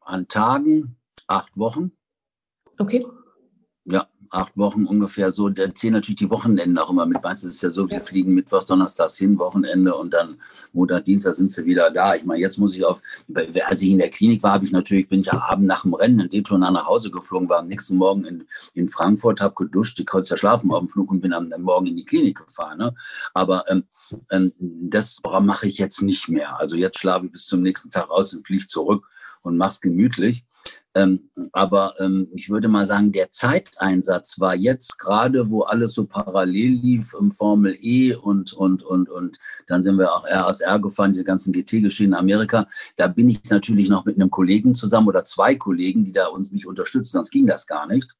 an Tagen acht Wochen. Okay. Ja, acht Wochen ungefähr so. Da zählen natürlich die Wochenenden auch immer mit. Meistens ist es ja so, wir fliegen Mittwochs, Donnerstags hin, Wochenende und dann Montag, Dienstag sind sie wieder da. Ich meine, jetzt muss ich auf, als ich in der Klinik war, habe ich natürlich, bin ich am Abend nach dem Rennen in Daytona nach Hause geflogen, war am nächsten Morgen in, in Frankfurt, habe geduscht, ich konnte ja schlafen auf dem Flug und bin am Morgen in die Klinik gefahren. Ne? Aber ähm, ähm, das mache ich jetzt nicht mehr. Also jetzt schlafe ich bis zum nächsten Tag aus und fliege zurück und mache es gemütlich. Ähm, aber ähm, ich würde mal sagen, der Zeiteinsatz war jetzt gerade, wo alles so parallel lief im Formel E und, und, und, und dann sind wir auch RSR gefahren, diese ganzen GT-Geschehen in Amerika. Da bin ich natürlich noch mit einem Kollegen zusammen oder zwei Kollegen, die da uns mich unterstützen, sonst ging das gar nicht.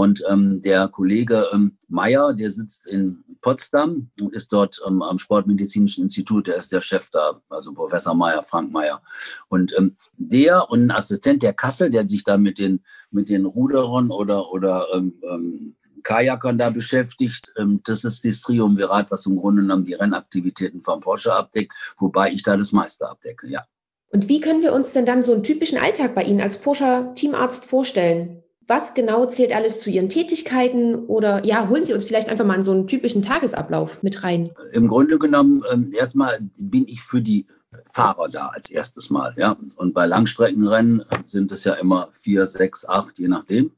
Und ähm, der Kollege ähm, Meyer, der sitzt in Potsdam und ist dort ähm, am Sportmedizinischen Institut, der ist der Chef da, also Professor Meyer, Frank Meyer. Und ähm, der und ein Assistent der Kassel, der sich da mit den, mit den Ruderern oder, oder ähm, ähm, Kajakern da beschäftigt, ähm, das ist das Triumvirat, was im Grunde genommen die Rennaktivitäten von Porsche abdeckt, wobei ich da das meiste abdecke, ja. Und wie können wir uns denn dann so einen typischen Alltag bei Ihnen als Porsche Teamarzt vorstellen? Was genau zählt alles zu Ihren Tätigkeiten? Oder ja, holen Sie uns vielleicht einfach mal in so einen typischen Tagesablauf mit rein. Im Grunde genommen, ähm, erstmal bin ich für die Fahrer da als erstes Mal. Ja? Und bei Langstreckenrennen sind es ja immer vier, sechs, acht, je nachdem.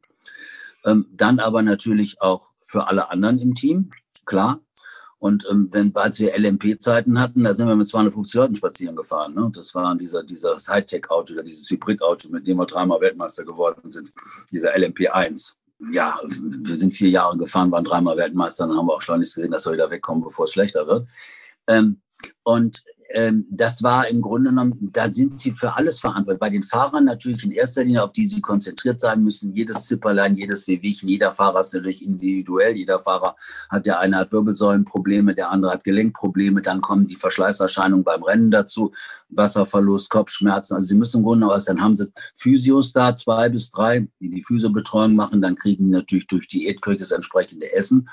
Ähm, dann aber natürlich auch für alle anderen im Team, klar. Und ähm, wenn, als wir LMP-Zeiten hatten, da sind wir mit 250 Leuten spazieren gefahren. Ne? Das war dieser, dieser Hightech-Auto dieses Hybrid-Auto, mit dem wir dreimal Weltmeister geworden sind, dieser LMP1. Ja, wir sind vier Jahre gefahren, waren dreimal Weltmeister, dann haben wir auch schleunigst gesehen, dass wir wieder wegkommen, bevor es schlechter wird. Ähm, und das war im Grunde genommen, da sind sie für alles verantwortlich. Bei den Fahrern natürlich in erster Linie, auf die sie konzentriert sein müssen. Jedes Zipperlein, jedes Wehwehchen, jeder Fahrer ist natürlich individuell. Jeder Fahrer hat, der eine hat Wirbelsäulenprobleme, der andere hat Gelenkprobleme. Dann kommen die Verschleißerscheinungen beim Rennen dazu, Wasserverlust, Kopfschmerzen. Also sie müssen im Grunde aus, dann haben sie Physios da, zwei bis drei, die die Physiobetreuung machen. Dann kriegen die natürlich durch Diätköche das entsprechende Essen.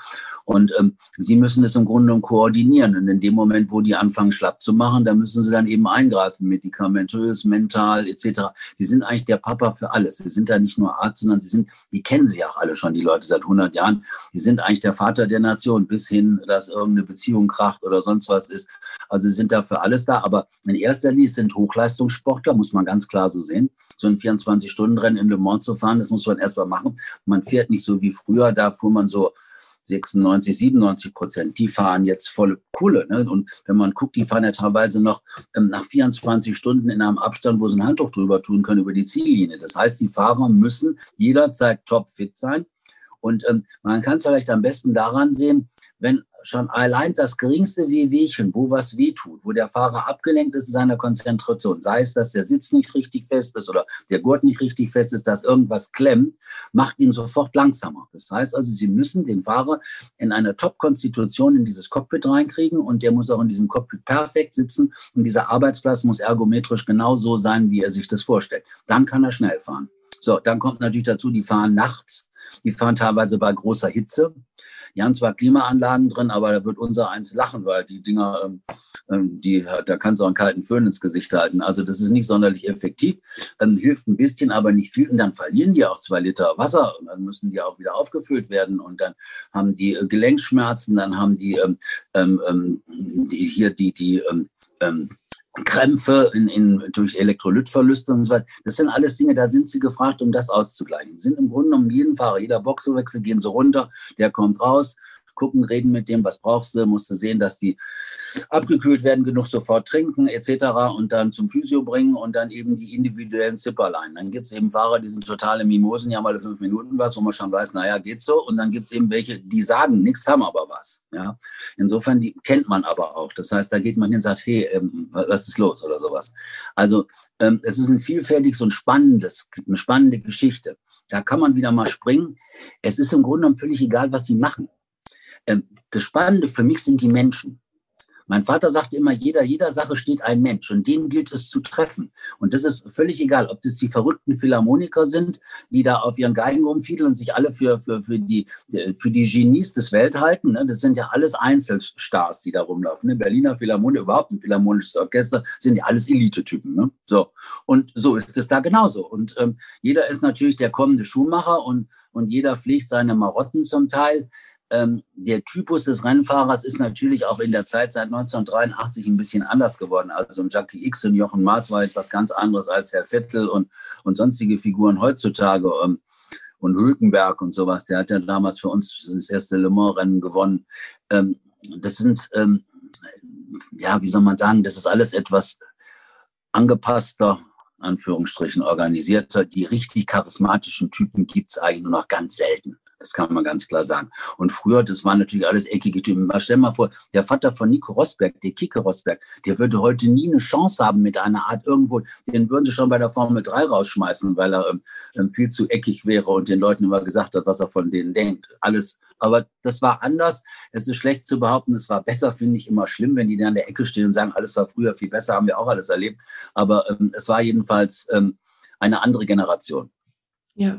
Und ähm, sie müssen es im Grunde genommen koordinieren. Und in dem Moment, wo die anfangen, schlapp zu machen, da müssen sie dann eben eingreifen, medikamentös, mental etc. Sie sind eigentlich der Papa für alles. Sie sind da nicht nur Arzt, sondern sie sind, die kennen sie auch alle schon, die Leute seit 100 Jahren. Die sind eigentlich der Vater der Nation, bis hin, dass irgendeine Beziehung kracht oder sonst was ist. Also sie sind da für alles da. Aber in erster Linie sind Hochleistungssportler, muss man ganz klar so sehen. So ein 24-Stunden-Rennen in Le Mans zu fahren, das muss man erst mal machen. Man fährt nicht so wie früher, da fuhr man so 96, 97 Prozent, die fahren jetzt volle Kulle. Ne? Und wenn man guckt, die fahren ja teilweise noch ähm, nach 24 Stunden in einem Abstand, wo sie ein Handtuch drüber tun können, über die Ziellinie. Das heißt, die Fahrer müssen jederzeit topfit sein. Und ähm, man kann es vielleicht am besten daran sehen, wenn schon allein das geringste Wehwehchen, wo was wehtut, wo der Fahrer abgelenkt ist in seiner Konzentration, sei es, dass der Sitz nicht richtig fest ist oder der Gurt nicht richtig fest ist, dass irgendwas klemmt, macht ihn sofort langsamer. Das heißt also, Sie müssen den Fahrer in einer Top-Konstitution in dieses Cockpit reinkriegen und der muss auch in diesem Cockpit perfekt sitzen und dieser Arbeitsplatz muss ergometrisch genau so sein, wie er sich das vorstellt. Dann kann er schnell fahren. So, dann kommt natürlich dazu, die fahren nachts, die fahren teilweise bei großer Hitze. Die haben zwar Klimaanlagen drin, aber da wird unser eins lachen, weil die Dinger, ähm, ähm die, da kannst du auch einen kalten Föhn ins Gesicht halten. Also das ist nicht sonderlich effektiv, ähm, hilft ein bisschen, aber nicht viel. Und dann verlieren die auch zwei Liter Wasser und dann müssen die auch wieder aufgefüllt werden und dann haben die äh, Gelenkschmerzen, dann haben die, ähm, ähm, ähm die hier die, die ähm, Krämpfe in, in, durch Elektrolytverluste und so weiter. Das sind alles Dinge, da sind sie gefragt, um das auszugleichen. Sind im Grunde genommen jeden Fahrer, jeder Boxerwechsel, gehen sie runter, der kommt raus, gucken, reden mit dem, was brauchst du, musst du sehen, dass die abgekühlt werden, genug sofort trinken etc. und dann zum Physio bringen und dann eben die individuellen Zipperlein. Dann gibt es eben Fahrer, die sind totale Mimosen, haben alle fünf Minuten was, wo man schon weiß, naja, geht so. Und dann gibt es eben welche, die sagen nichts, haben aber was. Ja? Insofern, die kennt man aber auch. Das heißt, da geht man hin und sagt, hey, ähm, was ist los oder sowas. Also ähm, es ist ein vielfältiges und spannendes, eine spannende Geschichte. Da kann man wieder mal springen. Es ist im Grunde genommen völlig egal, was sie machen. Ähm, das Spannende für mich sind die Menschen. Mein Vater sagte immer, jeder, jeder Sache steht ein Mensch und den gilt es zu treffen. Und das ist völlig egal, ob das die verrückten Philharmoniker sind, die da auf ihren Geigen rumfiedeln und sich alle für, für, für, die, für die Genies des Welt halten. Ne? Das sind ja alles Einzelstars, die da rumlaufen. Ne? Berliner Philharmoniker, überhaupt ein philharmonisches Orchester, sind ja alles Elite-Typen. Ne? So. Und so ist es da genauso. Und ähm, jeder ist natürlich der kommende Schuhmacher und, und jeder pflegt seine Marotten zum Teil. Ähm, der Typus des Rennfahrers ist natürlich auch in der Zeit seit 1983 ein bisschen anders geworden. Also Jackie X und Jochen Maas war etwas ganz anderes als Herr Vettel und, und sonstige Figuren heutzutage. Ähm, und Hülkenberg und sowas, der hat ja damals für uns das erste Le Mans-Rennen gewonnen. Ähm, das sind, ähm, ja, wie soll man sagen, das ist alles etwas angepasster, Anführungsstrichen organisierter. Die richtig charismatischen Typen gibt es eigentlich nur noch ganz selten. Das kann man ganz klar sagen. Und früher, das waren natürlich alles eckige Typen. Stell mal vor, der Vater von Nico Rosberg, der Kike Rosberg, der würde heute nie eine Chance haben mit einer Art irgendwo, den würden sie schon bei der Formel 3 rausschmeißen, weil er ähm, viel zu eckig wäre und den Leuten immer gesagt hat, was er von denen denkt. Alles. Aber das war anders. Es ist schlecht zu behaupten, es war besser, finde ich immer schlimm, wenn die da in der Ecke stehen und sagen, alles war früher viel besser, haben wir auch alles erlebt. Aber ähm, es war jedenfalls ähm, eine andere Generation. Ja.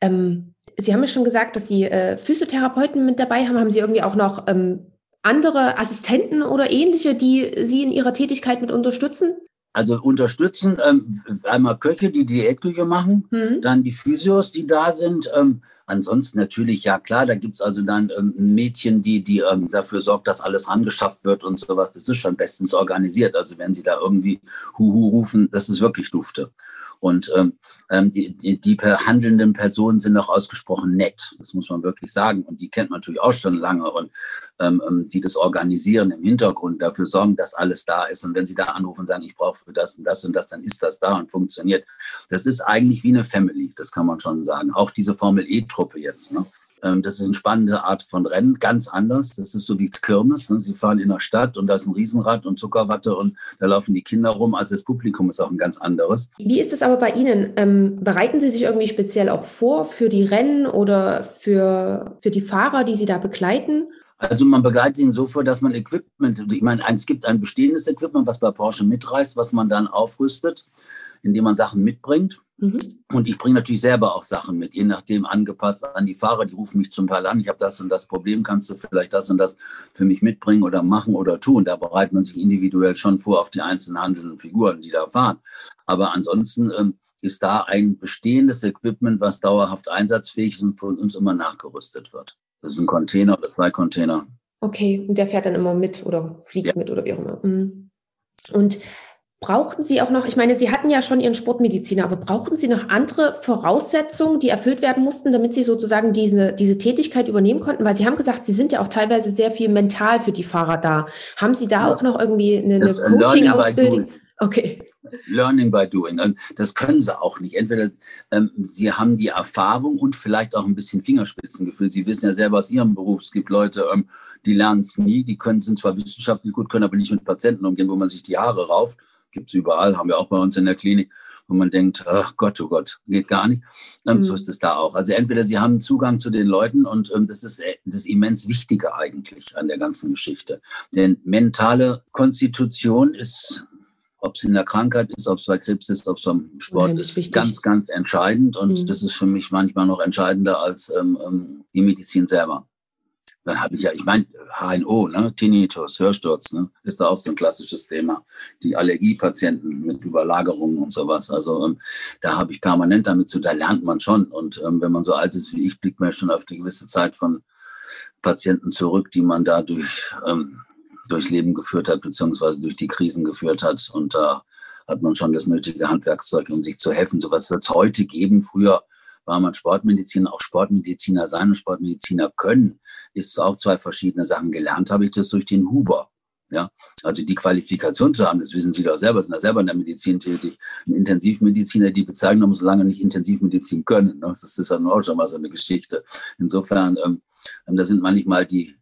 Ähm, Sie haben ja schon gesagt, dass Sie äh, Physiotherapeuten mit dabei haben. Haben Sie irgendwie auch noch ähm, andere Assistenten oder ähnliche, die Sie in Ihrer Tätigkeit mit unterstützen? Also unterstützen ähm, einmal Köche, die Diätküche machen, mhm. dann die Physios, die da sind. Ähm, ansonsten natürlich, ja klar, da gibt es also dann ähm, ein Mädchen, die, die ähm, dafür sorgt, dass alles rangeschafft wird und sowas. Das ist schon bestens organisiert. Also wenn Sie da irgendwie Huhu rufen, das ist wirklich dufte. Und ähm, ähm, die, die, die handelnden Personen sind auch ausgesprochen nett, das muss man wirklich sagen. Und die kennt man natürlich auch schon lange und ähm, ähm, die das organisieren im Hintergrund, dafür sorgen, dass alles da ist. Und wenn sie da anrufen und sagen, ich brauche für das und das und das, dann ist das da und funktioniert. Das ist eigentlich wie eine Family, das kann man schon sagen. Auch diese Formel E-Truppe jetzt. Ne? Ähm, das ist eine spannende Art von Rennen, ganz anders. Das ist so wie Kirmes. Ne? Sie fahren in der Stadt und da ist ein Riesenrad und Zuckerwatte und da laufen die Kinder rum. Also das Publikum ist auch ein ganz anderes. Wie ist es aber bei Ihnen? Ähm, bereiten Sie sich irgendwie speziell auch vor für die Rennen oder für, für die Fahrer, die Sie da begleiten? Also man begleitet ihn so vor, dass man Equipment, ich meine, es gibt ein bestehendes Equipment, was bei Porsche mitreißt, was man dann aufrüstet, indem man Sachen mitbringt. Mhm. Und ich bringe natürlich selber auch Sachen mit, je nachdem angepasst an die Fahrer. Die rufen mich zum Teil an, ich habe das und das Problem, kannst du vielleicht das und das für mich mitbringen oder machen oder tun. Da bereitet man sich individuell schon vor auf die einzelnen handelnden Figuren, die da fahren. Aber ansonsten ähm, ist da ein bestehendes Equipment, was dauerhaft einsatzfähig ist und von uns immer nachgerüstet wird. Das ist ein Container oder zwei Container. Okay, und der fährt dann immer mit oder fliegt ja. mit oder wie auch immer. Mhm. Und Brauchten Sie auch noch, ich meine, Sie hatten ja schon Ihren Sportmediziner, aber brauchten Sie noch andere Voraussetzungen, die erfüllt werden mussten, damit Sie sozusagen diese, diese Tätigkeit übernehmen konnten? Weil Sie haben gesagt, Sie sind ja auch teilweise sehr viel mental für die Fahrer da. Haben Sie da ja. auch noch irgendwie eine, eine Coaching-Ausbildung? Okay. Learning by doing. Das können sie auch nicht. Entweder ähm, sie haben die Erfahrung und vielleicht auch ein bisschen Fingerspitzengefühl. Sie wissen ja selber aus ihrem Beruf, es gibt Leute, ähm, die lernen es nie, die können, sind zwar wissenschaftlich gut, können aber nicht mit Patienten umgehen, wo man sich die Haare rauft gibt es überall, haben wir auch bei uns in der Klinik, wo man denkt, ach Gott, oh Gott, geht gar nicht. Ähm, mhm. So ist es da auch. Also entweder sie haben Zugang zu den Leuten und ähm, das ist äh, das immens Wichtige eigentlich an der ganzen Geschichte. Denn mentale Konstitution ist ob es in der Krankheit ist, ob es bei Krebs ist, ob es beim Sport Nein, ist, wichtig. ganz, ganz entscheidend. Und mhm. das ist für mich manchmal noch entscheidender als ähm, ähm die Medizin selber. Dann habe ich ja, ich meine, HNO, ne, Tinnitus, Hörsturz, ne, ist da auch so ein klassisches Thema. Die Allergiepatienten mit Überlagerungen und sowas. Also ähm, da habe ich permanent damit zu, da lernt man schon. Und ähm, wenn man so alt ist wie ich, blickt man schon auf die gewisse Zeit von Patienten zurück, die man da durch, ähm, durchs Leben geführt hat, beziehungsweise durch die Krisen geführt hat. Und da hat man schon das nötige Handwerkszeug, um sich zu helfen. Sowas wird es heute geben. Früher war man Sportmediziner, auch Sportmediziner sein und Sportmediziner können ist auch zwei verschiedene Sachen. Gelernt habe ich das durch den Huber. Ja, also die Qualifikation zu haben, das wissen Sie doch selber, sind ja selber in der Medizin tätig. Ein Intensivmediziner, die bezeichnen haben, solange nicht Intensivmedizin können. Ne? Das ist dann auch schon mal so eine Geschichte. Insofern, ähm, ähm, da sind manchmal die,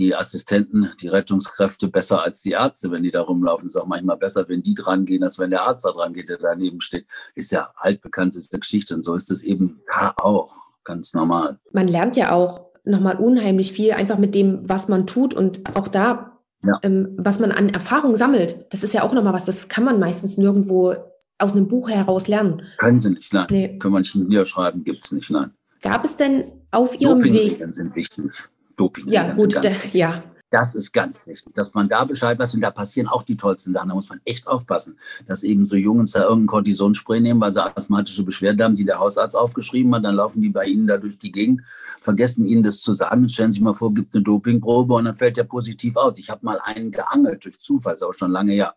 die Assistenten, die Rettungskräfte besser als die Ärzte, wenn die da rumlaufen. Es ist auch manchmal besser, wenn die dran gehen, als wenn der Arzt da dran geht, der daneben steht. Ist ja altbekannteste Geschichte und so ist es eben da auch ganz normal. Man lernt ja auch nochmal unheimlich viel, einfach mit dem, was man tut und auch da, ja. ähm, was man an Erfahrung sammelt. Das ist ja auch nochmal was, das kann man meistens nirgendwo aus einem Buch heraus lernen. Können Sie nicht, nein. Nee. Können wir nicht niederschreiben, gibt es nicht, nein. Gab es denn auf Ihrem Weg... sind wichtig. Doping ja, gut, da, ja. Das ist ganz wichtig, dass man da Bescheid weiß und da passieren auch die tollsten Sachen. Da muss man echt aufpassen, dass eben so Jungs da irgendein Kortisonspray nehmen, weil sie asthmatische Beschwerden haben, die der Hausarzt aufgeschrieben hat. Dann laufen die bei ihnen da durch die Gegend, vergessen ihnen das zu sagen. Stellen Sie sich mal vor, gibt eine Dopingprobe und dann fällt der positiv aus. Ich habe mal einen geangelt durch Zufall, ist auch schon lange her.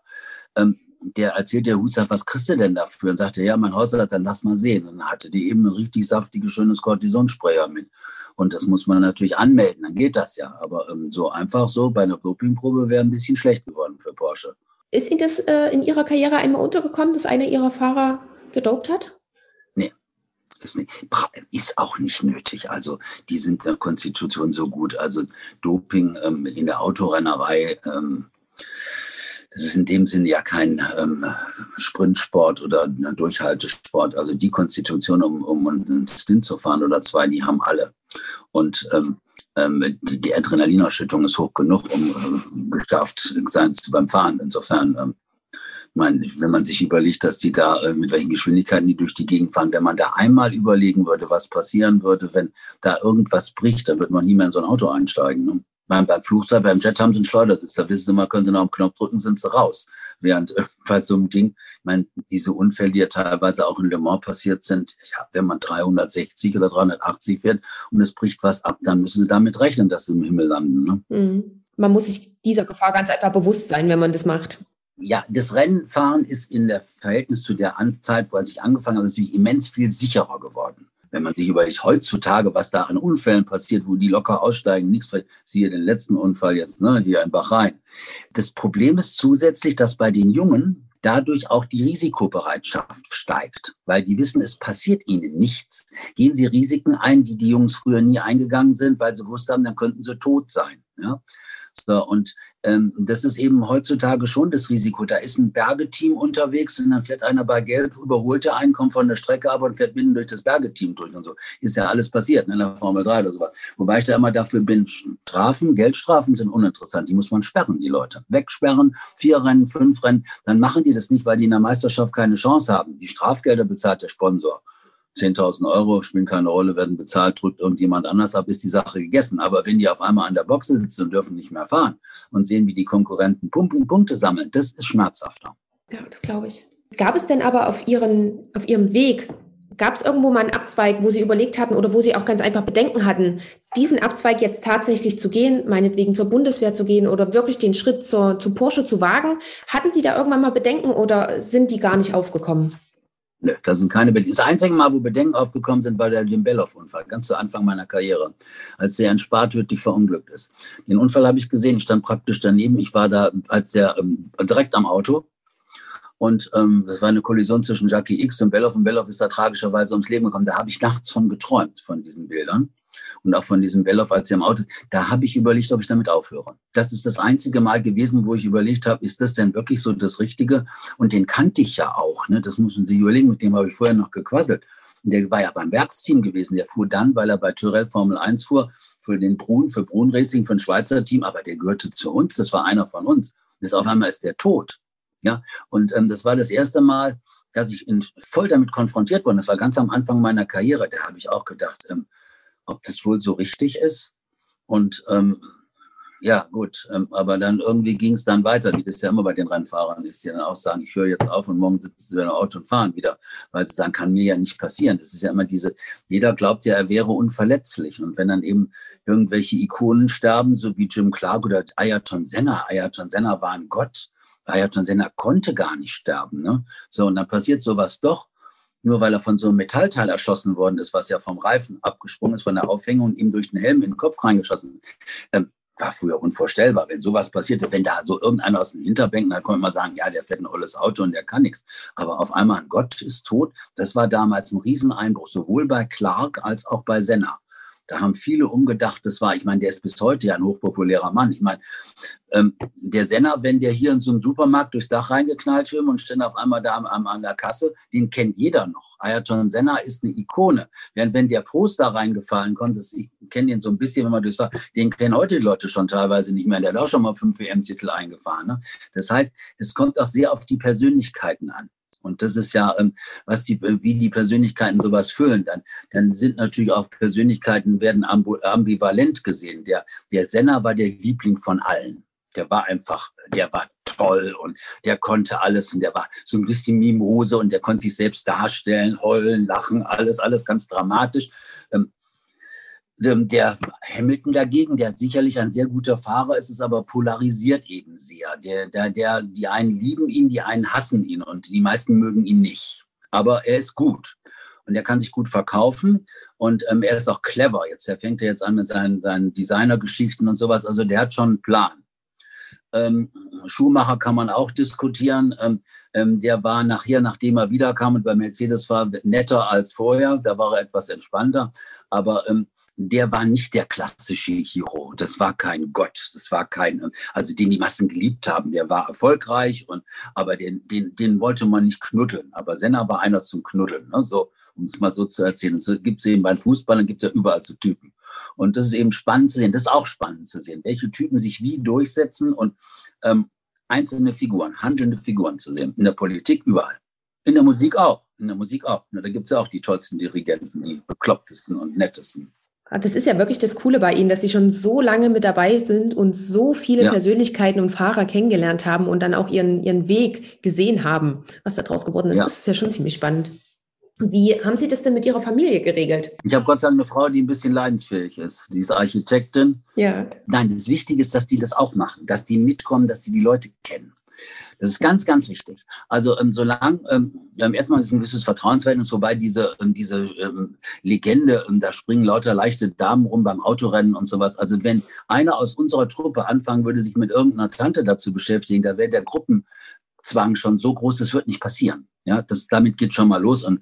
Ähm, der erzählt der Husar, was kriegst du denn dafür? Und sagte, ja, mein Hausarzt, dann lass mal sehen. Und dann hatte die eben ein richtig saftiges, schönes Kortisonsprayer mit. Und das muss man natürlich anmelden, dann geht das ja. Aber ähm, so einfach so bei einer Dopingprobe wäre ein bisschen schlecht geworden für Porsche. Ist Ihnen das äh, in Ihrer Karriere einmal untergekommen, dass einer Ihrer Fahrer gedopt hat? Nee. Ist, nicht, ist auch nicht nötig. Also die sind in der Konstitution so gut. Also Doping ähm, in der Autorennerei ähm, es ist in dem Sinne ja kein ähm, Sprintsport oder Durchhaltesport. Also die Konstitution, um, um einen Stint zu fahren oder zwei, die haben alle. Und ähm, ähm, die, Adrenalinausschüttung ist hoch genug, um äh, sein zu beim Fahren. Insofern, ähm, mein, wenn man sich überlegt, dass die da äh, mit welchen Geschwindigkeiten die durch die Gegend fahren, wenn man da einmal überlegen würde, was passieren würde, wenn da irgendwas bricht, dann würde man nie mehr in so ein Auto einsteigen. Ne? Beim, beim Flugzeug, beim Jet haben sie einen Schleudersitz. Da wissen sie mal, können sie noch einen Knopf drücken, sind sie raus. Während äh, bei so einem Ding, ich meine, diese Unfälle, die ja teilweise auch in Le Mans passiert sind, ja, wenn man 360 oder 380 fährt und es bricht was ab, dann müssen sie damit rechnen, dass sie im Himmel landen. Ne? Mhm. Man muss sich dieser Gefahr ganz einfach bewusst sein, wenn man das macht. Ja, das Rennfahren ist in der Verhältnis zu der Zeit, wo ich angefangen habe, natürlich immens viel sicherer geworden. Wenn man sich überlegt, heutzutage, was da an Unfällen passiert, wo die locker aussteigen, nichts passiert, siehe den letzten Unfall jetzt, ne, hier in Bahrain. Das Problem ist zusätzlich, dass bei den Jungen dadurch auch die Risikobereitschaft steigt, weil die wissen, es passiert ihnen nichts. Gehen sie Risiken ein, die die Jungs früher nie eingegangen sind, weil sie gewusst haben, dann könnten sie tot sein. Ja? So, und ähm, das ist eben heutzutage schon das Risiko. Da ist ein Bergeteam unterwegs und dann fährt einer bei Gelb, überholt der einen, kommt von der Strecke ab und fährt mitten durch das Bergeteam durch und so. Ist ja alles passiert ne, in der Formel 3 oder sowas. Wobei ich da immer dafür bin, Strafen, Geldstrafen sind uninteressant. Die muss man sperren, die Leute. Wegsperren, vier Rennen, fünf Rennen. Dann machen die das nicht, weil die in der Meisterschaft keine Chance haben. Die Strafgelder bezahlt der Sponsor. 10.000 Euro spielen keine Rolle, werden bezahlt, drückt irgendjemand anders ab, ist die Sache gegessen. Aber wenn die auf einmal an der Box sitzen und dürfen nicht mehr fahren und sehen, wie die Konkurrenten Pumpen, Punkte sammeln, das ist schmerzhafter. Ja, das glaube ich. Gab es denn aber auf, ihren, auf Ihrem Weg, gab es irgendwo mal einen Abzweig, wo Sie überlegt hatten oder wo Sie auch ganz einfach Bedenken hatten, diesen Abzweig jetzt tatsächlich zu gehen, meinetwegen zur Bundeswehr zu gehen oder wirklich den Schritt zur, zu Porsche zu wagen? Hatten Sie da irgendwann mal Bedenken oder sind die gar nicht aufgekommen? Nö, da sind keine Bedenken. Das einzige Mal, wo Bedenken aufgekommen sind, war der Belloff-Unfall, ganz zu Anfang meiner Karriere, als der in Spa verunglückt ist. Den Unfall habe ich gesehen, ich stand praktisch daneben. Ich war da als der ähm, direkt am Auto. Und ähm, das war eine Kollision zwischen Jackie X und Belloff. Und Belloff ist da tragischerweise ums Leben gekommen. Da habe ich nachts von geträumt, von diesen Bildern und auch von diesem Belloff, als er im Auto, da habe ich überlegt, ob ich damit aufhöre. Das ist das einzige Mal gewesen, wo ich überlegt habe, ist das denn wirklich so das Richtige? Und den kannte ich ja auch. Ne? Das muss man sich überlegen, mit dem habe ich vorher noch gequasselt. Und der war ja beim Werksteam gewesen. Der fuhr dann, weil er bei Tyrell Formel 1 fuhr, für den Brun, für Brun Racing, für ein Schweizer Team, aber der gehörte zu uns, das war einer von uns. Das auf einmal ist der tot. Ja, und ähm, das war das erste Mal, dass ich in, voll damit konfrontiert wurde. Das war ganz am Anfang meiner Karriere. Da habe ich auch gedacht, ähm, ob das wohl so richtig ist. Und ähm, ja, gut, ähm, aber dann irgendwie ging es dann weiter, wie das ja immer bei den Rennfahrern ist, die dann auch sagen, ich höre jetzt auf und morgen sitzen sie wieder im Auto und fahren wieder, weil sie sagen, kann mir ja nicht passieren. Das ist ja immer diese, jeder glaubt ja, er wäre unverletzlich. Und wenn dann eben irgendwelche Ikonen sterben, so wie Jim Clark oder Ayrton Senna, Ayrton Senna war ein Gott, Ayrton Senna konnte gar nicht sterben. Ne? So, und dann passiert sowas doch nur weil er von so einem Metallteil erschossen worden ist, was ja vom Reifen abgesprungen ist, von der Aufhängung und ihm durch den Helm in den Kopf reingeschossen ist. Ähm, war früher unvorstellbar, wenn sowas passierte, wenn da so irgendeiner aus den Hinterbänken, da konnte man sagen, ja, der fährt ein olles Auto und der kann nichts. Aber auf einmal ein Gott ist tot, das war damals ein Rieseneinbruch, sowohl bei Clark als auch bei Senna. Da haben viele umgedacht, das war, ich meine, der ist bis heute ja ein hochpopulärer Mann. Ich meine, ähm, der Senner, wenn der hier in so einem Supermarkt durchs Dach reingeknallt wird und steht auf einmal da an, an der Kasse, den kennt jeder noch. Ayrton Senna ist eine Ikone. Während wenn der Poster reingefallen kommt, ich kenne den so ein bisschen, wenn man durchs Dach, den kennen heute die Leute schon teilweise nicht mehr. Der hat auch schon mal fünf WM-Titel eingefahren. Ne? Das heißt, es kommt auch sehr auf die Persönlichkeiten an. Und das ist ja, ähm, was die, wie die Persönlichkeiten sowas füllen. Dann, dann sind natürlich auch Persönlichkeiten werden ambivalent gesehen. Der, der Senner war der Liebling von allen. Der war einfach, der war toll und der konnte alles und der war so ein bisschen Mimose und der konnte sich selbst darstellen, heulen, lachen, alles, alles ganz dramatisch. Ähm, der Hamilton dagegen, der sicherlich ein sehr guter Fahrer ist, ist aber polarisiert eben sehr. Der, der, der, die einen lieben ihn, die einen hassen ihn und die meisten mögen ihn nicht. Aber er ist gut und er kann sich gut verkaufen und ähm, er ist auch clever. Jetzt er fängt er jetzt an mit seinen, seinen Designergeschichten und sowas. Also der hat schon einen Plan. Ähm, Schumacher kann man auch diskutieren. Ähm, ähm, der war nachher, nachdem er wiederkam und bei Mercedes war, netter als vorher. Da war er etwas entspannter. Aber ähm, der war nicht der klassische Hero. Das war kein Gott. Das war kein, ähm, also den die Massen geliebt haben. Der war erfolgreich und, aber den, den, den wollte man nicht knuddeln. Aber Senna war einer zum Knuddeln. Ne? So, um es mal so zu erzählen. Und so gibt es eben beim Fußball, gibt es ja überall so Typen. Und das ist eben spannend zu sehen. Das ist auch spannend zu sehen, welche Typen sich wie durchsetzen und ähm, einzelne Figuren, handelnde Figuren zu sehen. In der Politik überall. In der Musik auch. In der Musik auch. Da gibt es ja auch die tollsten Dirigenten, die beklopptesten und nettesten. Ah, das ist ja wirklich das Coole bei Ihnen, dass Sie schon so lange mit dabei sind und so viele ja. Persönlichkeiten und Fahrer kennengelernt haben und dann auch ihren, ihren Weg gesehen haben, was daraus geworden ist. Ja. Das ist ja schon ziemlich spannend. Wie haben Sie das denn mit Ihrer Familie geregelt? Ich habe Gott sei Dank eine Frau, die ein bisschen leidensfähig ist. Die ist Architektin. Ja. Nein, das Wichtige ist, dass die das auch machen, dass die mitkommen, dass die die Leute kennen. Das ist ganz, ganz wichtig. Also ähm, solange, ähm, erstmal ist ein gewisses Vertrauensverhältnis, wobei diese, ähm, diese ähm, Legende, ähm, da springen lauter leichte Damen rum beim Autorennen und sowas. Also wenn einer aus unserer Truppe anfangen würde, sich mit irgendeiner Tante dazu beschäftigen, da wäre der Gruppenzwang schon so groß, das wird nicht passieren. Ja, das, damit geht schon mal los und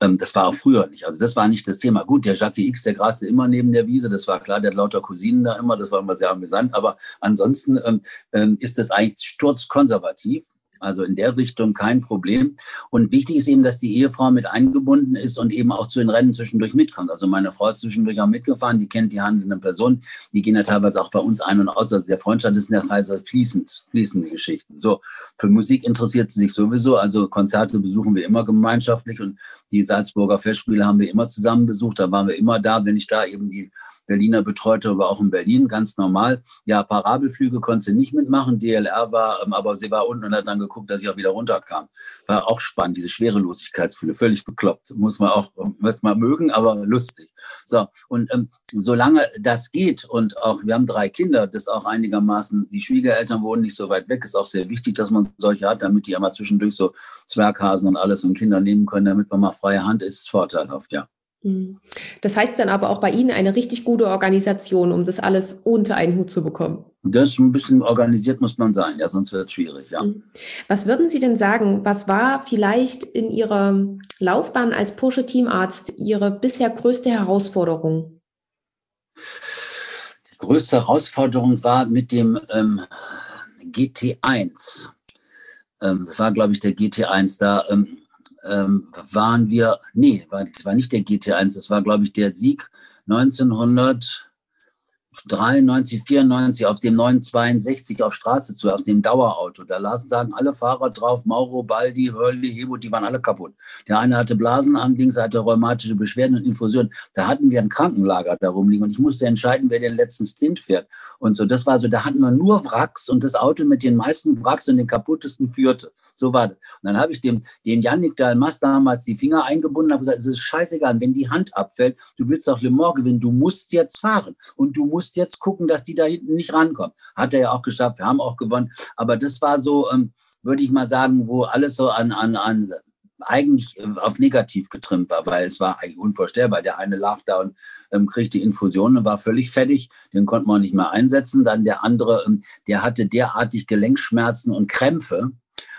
ähm, das war auch früher nicht. Also das war nicht das Thema. Gut, der Jackie X, der graste immer neben der Wiese, das war klar, der hat lauter Cousinen da immer, das war immer sehr amüsant. Aber ansonsten ähm, ähm, ist das eigentlich sturzkonservativ also in der Richtung kein Problem. Und wichtig ist eben, dass die Ehefrau mit eingebunden ist und eben auch zu den Rennen zwischendurch mitkommt. Also meine Frau ist zwischendurch auch mitgefahren, die kennt die handelnden Personen, die gehen ja teilweise auch bei uns ein und aus. Also der Freundschaft ist in der Reise fließend, fließende Geschichten. So, für Musik interessiert sie sich sowieso. Also Konzerte besuchen wir immer gemeinschaftlich und die Salzburger Festspiele haben wir immer zusammen besucht. Da waren wir immer da, wenn ich da eben die Berliner betreute, aber auch in Berlin, ganz normal. Ja, Parabelflüge konnte sie nicht mitmachen. DLR war, ähm, aber sie war unten und hat dann geguckt, dass ich auch wieder runterkam. War auch spannend, diese Schwerelosigkeitsfühle, völlig bekloppt. Muss man auch, was man mögen, aber lustig. So, und ähm, solange das geht und auch, wir haben drei Kinder, das auch einigermaßen, die Schwiegereltern wohnen nicht so weit weg, ist auch sehr wichtig, dass man solche hat, damit die ja mal zwischendurch so Zwerghasen und alles und Kinder nehmen können, damit man mal freie Hand ist, ist vorteilhaft, ja. Mhm. Das heißt dann aber auch bei Ihnen eine richtig gute Organisation, um das alles unter einen Hut zu bekommen. Das ist ein bisschen organisiert muss man sein, ja, sonst wird es schwierig, ja. Mhm. Was würden Sie denn sagen, was war vielleicht in Ihrer Laufbahn als Porsche Teamarzt Ihre bisher größte Herausforderung? Die größte Herausforderung war mit dem ähm, GT1. Ähm, das war, glaube ich, der GT1 da. Ähm, ähm, waren wir, nee, das war nicht der GT1, das war, glaube ich, der Sieg 1900. 93, 94 auf dem 962 auf Straße zu, aus dem Dauerauto. Da lasen sagen alle Fahrer drauf, Mauro, Baldi, Hörli, Hebo, die waren alle kaputt. Der eine hatte Blasen am Dings, hatte rheumatische Beschwerden und Infusionen. Da hatten wir ein Krankenlager da rumliegen und ich musste entscheiden, wer den letzten Stint fährt. Und so, das war so, da hatten wir nur Wracks und das Auto mit den meisten Wracks und den kaputtesten führte. So war das. Und dann habe ich dem, den Yannick Dalmas damals die Finger eingebunden, habe gesagt, es ist scheißegal, wenn die Hand abfällt, du willst auch Le Mans gewinnen, du musst jetzt fahren und du musst jetzt gucken, dass die da hinten nicht rankommen. Hat er ja auch geschafft, wir haben auch gewonnen. Aber das war so, ähm, würde ich mal sagen, wo alles so an, an, an eigentlich äh, auf negativ getrimmt war, weil es war eigentlich unvorstellbar. Der eine lag da und ähm, kriegte Infusionen und war völlig fertig. Den konnte man nicht mehr einsetzen. Dann der andere, ähm, der hatte derartig Gelenkschmerzen und Krämpfe,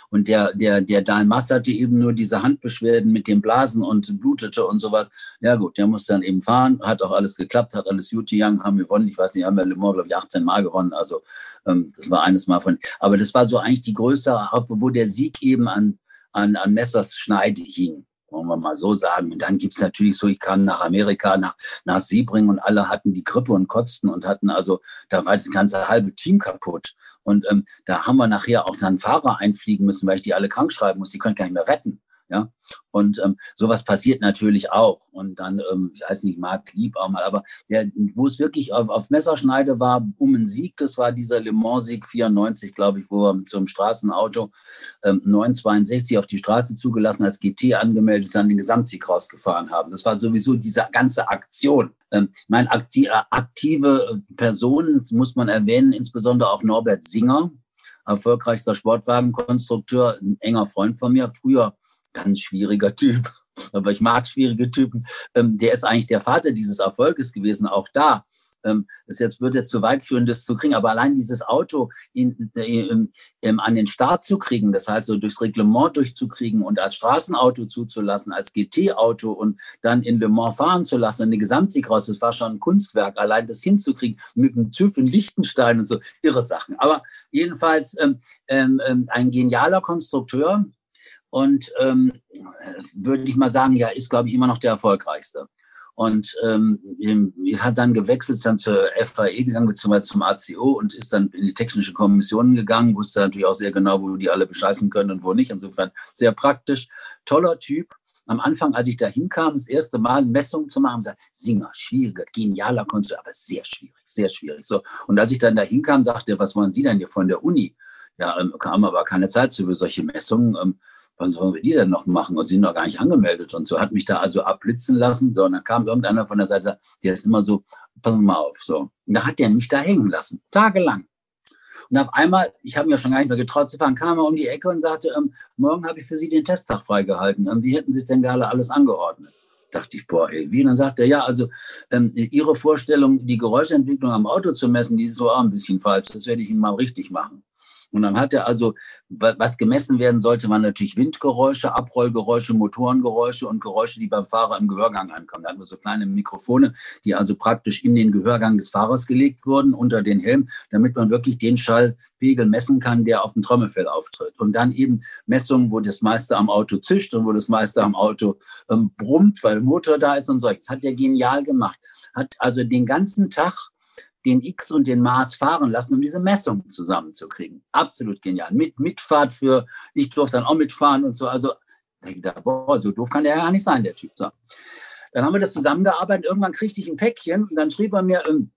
und der, der, der Dalmas hatte eben nur diese Handbeschwerden mit den Blasen und blutete und sowas. Ja gut, der musste dann eben fahren, hat auch alles geklappt, hat alles gut gegangen, haben gewonnen. Ich weiß nicht, haben wir Le Mans, glaube ich, 18 Mal gewonnen. Also ähm, das war eines Mal von. Aber das war so eigentlich die größte, wo der Sieg eben an, an, an Messers Schneide hing wollen wir mal so sagen. Und dann gibt's natürlich so, ich kam nach Amerika, nach, nach Siebring und alle hatten die Grippe und kotzten und hatten also, da war das ganze halbe Team kaputt. Und ähm, da haben wir nachher auch dann Fahrer einfliegen müssen, weil ich die alle krank schreiben muss. Die können gar nicht mehr retten. Ja, und ähm, sowas passiert natürlich auch. Und dann, ähm, ich weiß nicht, Marc Lieb auch mal, aber der, wo es wirklich auf, auf Messerschneide war, um einen Sieg, das war dieser Le Mans-Sieg 94, glaube ich, wo wir mit so einem Straßenauto ähm, 962 auf die Straße zugelassen, als GT angemeldet, dann den Gesamtsieg rausgefahren haben. Das war sowieso diese ganze Aktion. Ähm, mein akti aktive Personen muss man erwähnen, insbesondere auch Norbert Singer, erfolgreichster Sportwagenkonstrukteur, ein enger Freund von mir, früher ganz schwieriger Typ, aber ich mag schwierige Typen. Ähm, der ist eigentlich der Vater dieses Erfolges gewesen, auch da. ähm, das jetzt wird jetzt zu weit führen, das zu kriegen, aber allein dieses Auto in, in, in, an den Start zu kriegen, das heißt so durchs Reglement durchzukriegen und als Straßenauto zuzulassen, als GT-Auto und dann in Le Mans fahren zu lassen und den Gesamtsieg raus, das war schon ein Kunstwerk, allein das hinzukriegen mit dem TÜV in Liechtenstein und so, irre Sachen. Aber jedenfalls ähm, ähm, ähm ein genialer Konstrukteur, und ähm, würde ich mal sagen, ja, ist, glaube ich, immer noch der erfolgreichste. Und ähm, hat dann gewechselt, dann zur FAE gegangen, beziehungsweise zum ACO und ist dann in die technische Kommission gegangen, wusste natürlich auch sehr genau, wo die alle bescheißen können und wo nicht. Insofern sehr praktisch. Toller Typ. Am Anfang, als ich da hinkam, das erste Mal Messungen zu machen, sagte Singer, schwieriger, genialer Konstrukt, aber sehr schwierig, sehr schwierig. So. Und als ich dann da hinkam, sagte er, was wollen Sie denn hier von der Uni? Ja, ähm, kam aber keine Zeit für solche Messungen. Ähm, was sollen wir die denn noch machen? Und sie sind noch gar nicht angemeldet und so. Hat mich da also abblitzen lassen. So, und dann kam irgendeiner von der Seite, der ist immer so, passen mal auf. So. Und da hat der mich da hängen lassen, tagelang. Und auf einmal, ich habe mir schon gar nicht mehr getraut zu fahren, kam er um die Ecke und sagte, ähm, morgen habe ich für Sie den Testtag freigehalten. Ähm, wie hätten Sie es denn gerade alles angeordnet? dachte ich, boah, ey, wie? Und dann sagt er, ja, also ähm, Ihre Vorstellung, die Geräuschentwicklung am Auto zu messen, die ist so auch ein bisschen falsch. Das werde ich Ihnen mal richtig machen. Und dann hat er also, was gemessen werden sollte, waren natürlich Windgeräusche, Abrollgeräusche, Motorengeräusche und Geräusche, die beim Fahrer im Gehörgang ankommen. Da hatten wir so kleine Mikrofone, die also praktisch in den Gehörgang des Fahrers gelegt wurden, unter den Helm, damit man wirklich den Schallpegel messen kann, der auf dem Trommelfell auftritt. Und dann eben Messungen, wo das meiste am Auto zischt und wo das meiste am Auto ähm, brummt, weil Motor da ist und so. Das hat er genial gemacht. Hat also den ganzen Tag den X und den Mars fahren lassen, um diese Messung zusammenzukriegen. Absolut genial. Mit Mitfahrt für, ich durfte dann auch mitfahren und so. Also, dachte, boah, so doof kann der ja nicht sein, der Typ. So. Dann haben wir das zusammengearbeitet. Irgendwann kriegte ich ein Päckchen und dann schrieb er mir, ähm,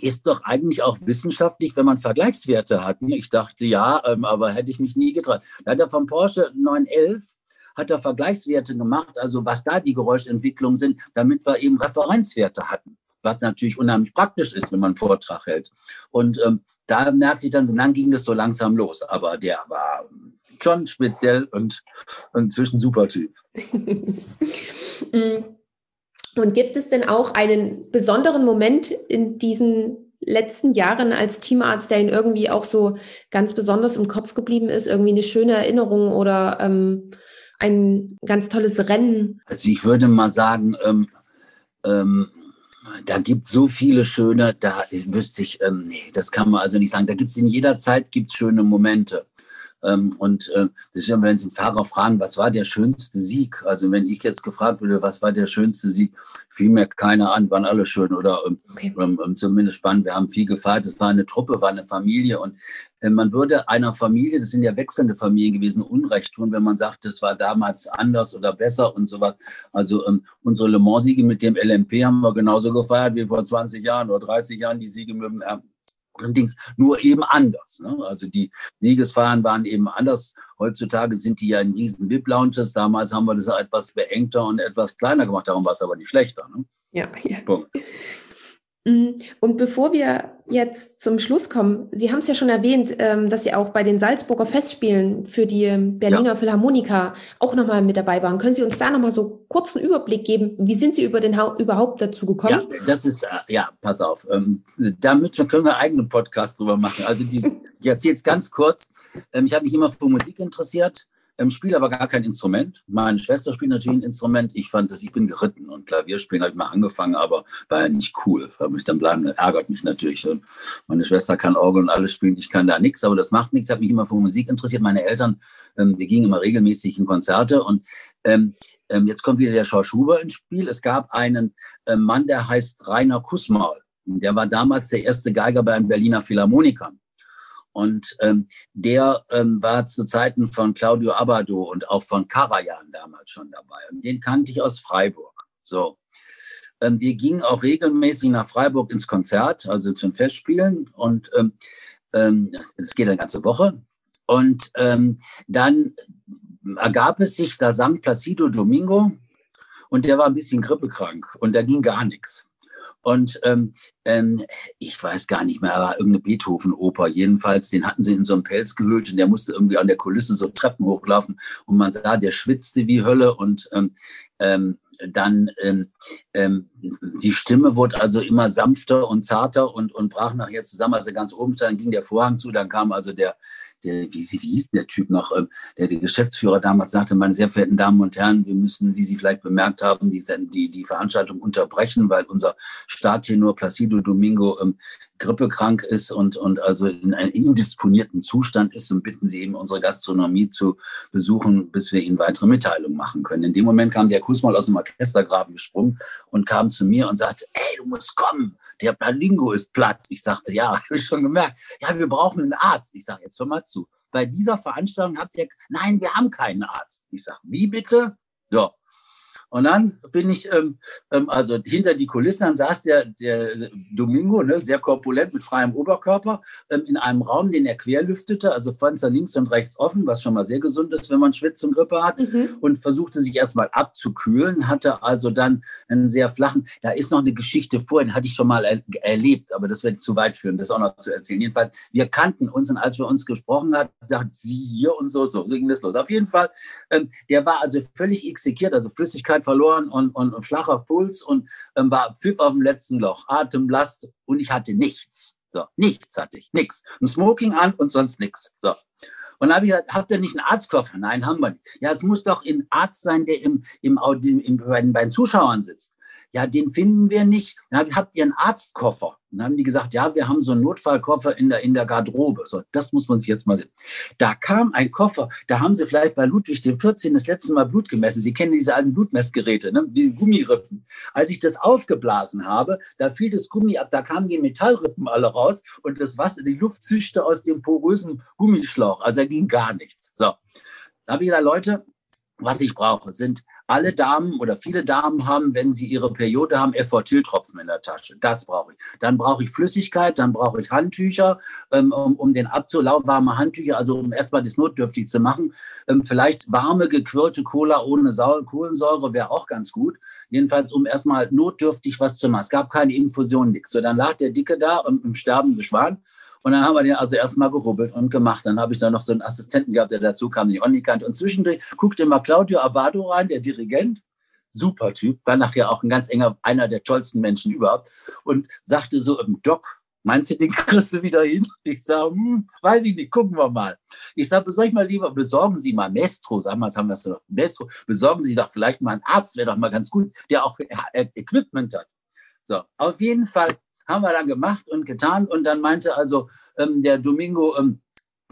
ist doch eigentlich auch wissenschaftlich, wenn man Vergleichswerte hat. Ich dachte, ja, ähm, aber hätte ich mich nie getraut. Da hat er vom Porsche 911 hat er Vergleichswerte gemacht, also was da die Geräuschentwicklungen sind, damit wir eben Referenzwerte hatten was natürlich unheimlich praktisch ist, wenn man einen Vortrag hält. Und ähm, da merkte ich dann, so dann ging das so langsam los. Aber der war schon speziell und inzwischen super Typ. und gibt es denn auch einen besonderen Moment in diesen letzten Jahren als Teamarzt, der Ihnen irgendwie auch so ganz besonders im Kopf geblieben ist? Irgendwie eine schöne Erinnerung oder ähm, ein ganz tolles Rennen? Also ich würde mal sagen, ähm, ähm, da gibt es so viele schöne, da wüsste ich, ähm, nee, das kann man also nicht sagen. Da gibt es in jeder Zeit gibt's schöne Momente. Ähm, und äh, deswegen, wenn Sie einen Fahrer fragen, was war der schönste Sieg? Also wenn ich jetzt gefragt würde, was war der schönste Sieg, fiel mir keiner an, waren alle schön oder ähm, okay. ähm, ähm zumindest spannend. Wir haben viel gefeiert, es war eine Truppe, war eine Familie und äh, man würde einer Familie, das sind ja wechselnde Familien gewesen, Unrecht tun, wenn man sagt, das war damals anders oder besser und sowas. Also ähm, unsere Le Mans-Siege mit dem LMP haben wir genauso gefeiert wie vor 20 Jahren oder 30 Jahren die Siege mit dem Dings, nur eben anders. Ne? Also die Siegesfeiern waren eben anders. Heutzutage sind die ja in riesen VIP-Lounges. Damals haben wir das etwas beengter und etwas kleiner gemacht. Darum war es aber nicht schlechter. Ne? Ja, ja. Punkt. Mm, und bevor wir jetzt zum Schluss kommen, Sie haben es ja schon erwähnt, ähm, dass Sie auch bei den Salzburger Festspielen für die Berliner ja. Philharmoniker auch nochmal mit dabei waren. Können Sie uns da nochmal so kurz einen Überblick geben? Wie sind Sie über den überhaupt dazu gekommen? Ja, das ist, äh, ja, pass auf. Ähm, damit können wir einen eigenen Podcast drüber machen. Also die, ich erzähle es ganz kurz. Ähm, ich habe mich immer für Musik interessiert ähm, spiele aber gar kein Instrument. Meine Schwester spielt natürlich ein Instrument. Ich fand das, ich bin geritten und Klavierspielen habe ich mal angefangen, aber war ja nicht cool. Weil mich dann bleiben, ärgert mich natürlich. Und meine Schwester kann Orgel und alles spielen, ich kann da nichts, aber das macht nichts. Ich habe mich immer für Musik interessiert. Meine Eltern, ähm, wir gingen immer regelmäßig in Konzerte und ähm, ähm, jetzt kommt wieder der Schorsch Huber ins Spiel. Es gab einen äh, Mann, der heißt Rainer Kussmaul. Der war damals der erste Geiger bei den Berliner Philharmonikern. Und ähm, der ähm, war zu Zeiten von Claudio Abado und auch von Karajan damals schon dabei. Und den kannte ich aus Freiburg. So. Ähm, wir gingen auch regelmäßig nach Freiburg ins Konzert, also zum Festspielen. Und ähm, ähm, es geht eine ganze Woche. Und ähm, dann ergab es sich, da sang Placido Domingo und der war ein bisschen grippekrank und da ging gar nichts. Und ähm, ähm, ich weiß gar nicht mehr, aber irgendeine Beethoven-Oper. Jedenfalls, den hatten sie in so einem Pelz gehüllt und der musste irgendwie an der Kulisse so Treppen hochlaufen. Und man sah, der schwitzte wie Hölle. Und ähm, ähm, dann ähm, ähm, die Stimme wurde also immer sanfter und zarter und, und brach nachher zusammen. Also ganz oben stand, ging der Vorhang zu, dann kam also der, der wie, wie hieß der Typ noch, ähm, der, der Geschäftsführer damals sagte, meine sehr verehrten Damen und Herren, wir müssen, wie Sie vielleicht bemerkt haben, die, die, die Veranstaltung unterbrechen, weil unser Starttenor Placido Domingo ähm, grippekrank ist und, und also in einem indisponierten Zustand ist und bitten Sie eben unsere Gastronomie zu besuchen, bis wir Ihnen weitere Mitteilungen machen können. In dem Moment kam der Kuss mal aus dem Orchestergraben gesprungen und kam zu mir und sagte, ey, du musst kommen der Plalingo ist platt. Ich sage, ja, habe ich schon gemerkt. Ja, wir brauchen einen Arzt. Ich sage, jetzt hör mal zu. Bei dieser Veranstaltung habt ihr, nein, wir haben keinen Arzt. Ich sage, wie bitte? Ja, und dann bin ich, ähm, ähm, also hinter die Kulissen, dann saß der, der Domingo, ne, sehr korpulent mit freiem Oberkörper, ähm, in einem Raum, den er querlüftete, also Fenster links und rechts offen, was schon mal sehr gesund ist, wenn man Schwitz und Grippe hat, mhm. und versuchte sich erstmal abzukühlen, hatte also dann einen sehr flachen, da ist noch eine Geschichte vor, den hatte ich schon mal er, erlebt, aber das wird zu weit führen, das auch noch zu erzählen. Jedenfalls, wir kannten uns und als wir uns gesprochen hatten, dachte sie hier und so, so, so ging das los. Auf jeden Fall, ähm, der war also völlig exekiert, also Flüssigkeit Flüssigkeit verloren und, und, und flacher Puls und ähm, war Pfiff auf dem letzten Loch, Atemlast und ich hatte nichts. So, nichts hatte ich, nichts. Ein Smoking an und sonst nichts. So. Und habe ich gesagt, habt ihr nicht einen Arztkoffer? Nein, haben wir nicht. Ja, es muss doch ein Arzt sein, der im, im, im, im bei, den, bei den Zuschauern sitzt ja, den finden wir nicht. Dann habt ihr einen Arztkoffer? Und dann haben die gesagt, ja, wir haben so einen Notfallkoffer in der, in der Garderobe. So, das muss man sich jetzt mal sehen. Da kam ein Koffer, da haben sie vielleicht bei Ludwig dem 14. das letzte Mal Blut gemessen. Sie kennen diese alten Blutmessgeräte, ne? die Gummirippen. Als ich das aufgeblasen habe, da fiel das Gummi ab, da kamen die Metallrippen alle raus und das Wasser, die Luft züchte aus dem porösen Gummischlauch. Also da ging gar nichts. So, da habe ich gesagt, Leute, was ich brauche, sind alle Damen oder viele Damen haben, wenn sie ihre Periode haben, Effortyltropfen in der Tasche. Das brauche ich. Dann brauche ich Flüssigkeit, dann brauche ich Handtücher, ähm, um, um den abzulaufen, warme Handtücher, also um erstmal das notdürftig zu machen. Ähm, vielleicht warme, gequirlte Cola ohne Sau Kohlensäure wäre auch ganz gut. Jedenfalls, um erstmal notdürftig was zu machen. Es gab keine Infusion, nichts. So, dann lag der Dicke da im, im sterbenden Schwan. Und dann haben wir den also erstmal gerubbelt und gemacht. Dann habe ich da noch so einen Assistenten gehabt, der dazu kam, den ich nicht kannte. Und zwischendurch guckte mal Claudio Abado rein, der Dirigent. Super Typ, war nachher auch ein ganz enger, einer der tollsten Menschen überhaupt. Und sagte so im Doc, Meinst du, den kriegst du wieder hin? Ich sage, hm, weiß ich nicht, gucken wir mal. Ich sage, besorg mal lieber, besorgen Sie mal Mestro, damals haben wir es noch, Mestro, besorgen Sie doch vielleicht mal einen Arzt, wäre doch mal ganz gut, der auch Equipment hat. So, auf jeden Fall haben wir dann gemacht und getan. Und dann meinte also ähm, der Domingo, ähm,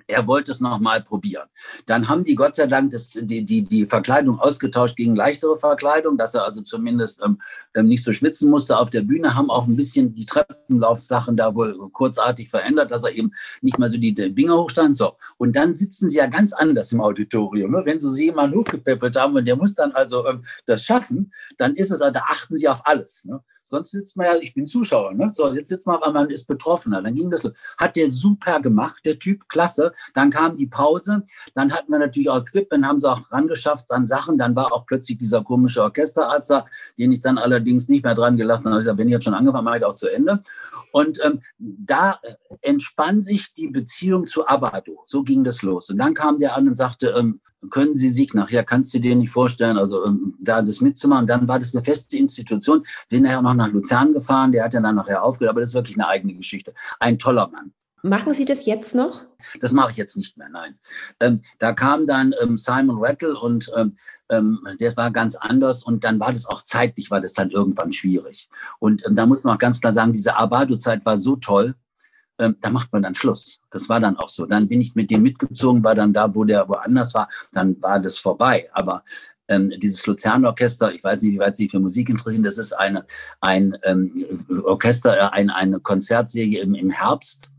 er wollte es nochmal probieren. Dann haben die Gott sei Dank das, die, die, die Verkleidung ausgetauscht gegen leichtere Verkleidung, dass er also zumindest ähm, ähm, nicht so schwitzen musste auf der Bühne, haben auch ein bisschen die Treppenlaufsachen da wohl kurzartig verändert, dass er eben nicht mehr so die Dinger hochstand. So. Und dann sitzen sie ja ganz anders im Auditorium. Ne? Wenn sie sie jemanden hochgepäppelt haben und der muss dann also ähm, das schaffen, dann ist es, da achten sie auf alles. Ne? Sonst sitzt man ja, ich bin Zuschauer, ne? So, jetzt sitzt man, weil man ist Betroffener. Dann ging das los. Hat der super gemacht, der Typ, klasse. Dann kam die Pause. Dann hatten wir natürlich auch Equipment, haben sie auch rangeschafft an Sachen. Dann war auch plötzlich dieser komische Orchesterarzt da, den ich dann allerdings nicht mehr dran gelassen habe. Ich gesagt, wenn ich jetzt schon angefangen mache ich auch zu Ende. Und ähm, da äh, entspann sich die Beziehung zu Abado. So ging das los. Und dann kam der an und sagte, ähm, können Sie sich nachher, kannst du dir nicht vorstellen, also ähm, da das mitzumachen. Dann war das eine feste Institution. Bin nachher noch nach Luzern gefahren, der hat ja dann nachher aufgehört, aber das ist wirklich eine eigene Geschichte. Ein toller Mann. Machen Sie das jetzt noch? Das mache ich jetzt nicht mehr, nein. Ähm, da kam dann ähm, Simon Rattle und ähm, ähm, das war ganz anders und dann war das auch zeitlich, war das dann irgendwann schwierig. Und ähm, da muss man auch ganz klar sagen, diese Abado-Zeit war so toll, ähm, da macht man dann Schluss. Das war dann auch so. Dann bin ich mit dem mitgezogen, war dann da, wo der woanders war, dann war das vorbei. Aber ähm, dieses Luzernorchester, ich weiß nicht, wie weit Sie für Musik interessieren, das ist eine, ein ähm, Orchester, äh, ein, eine Konzertserie im, im Herbst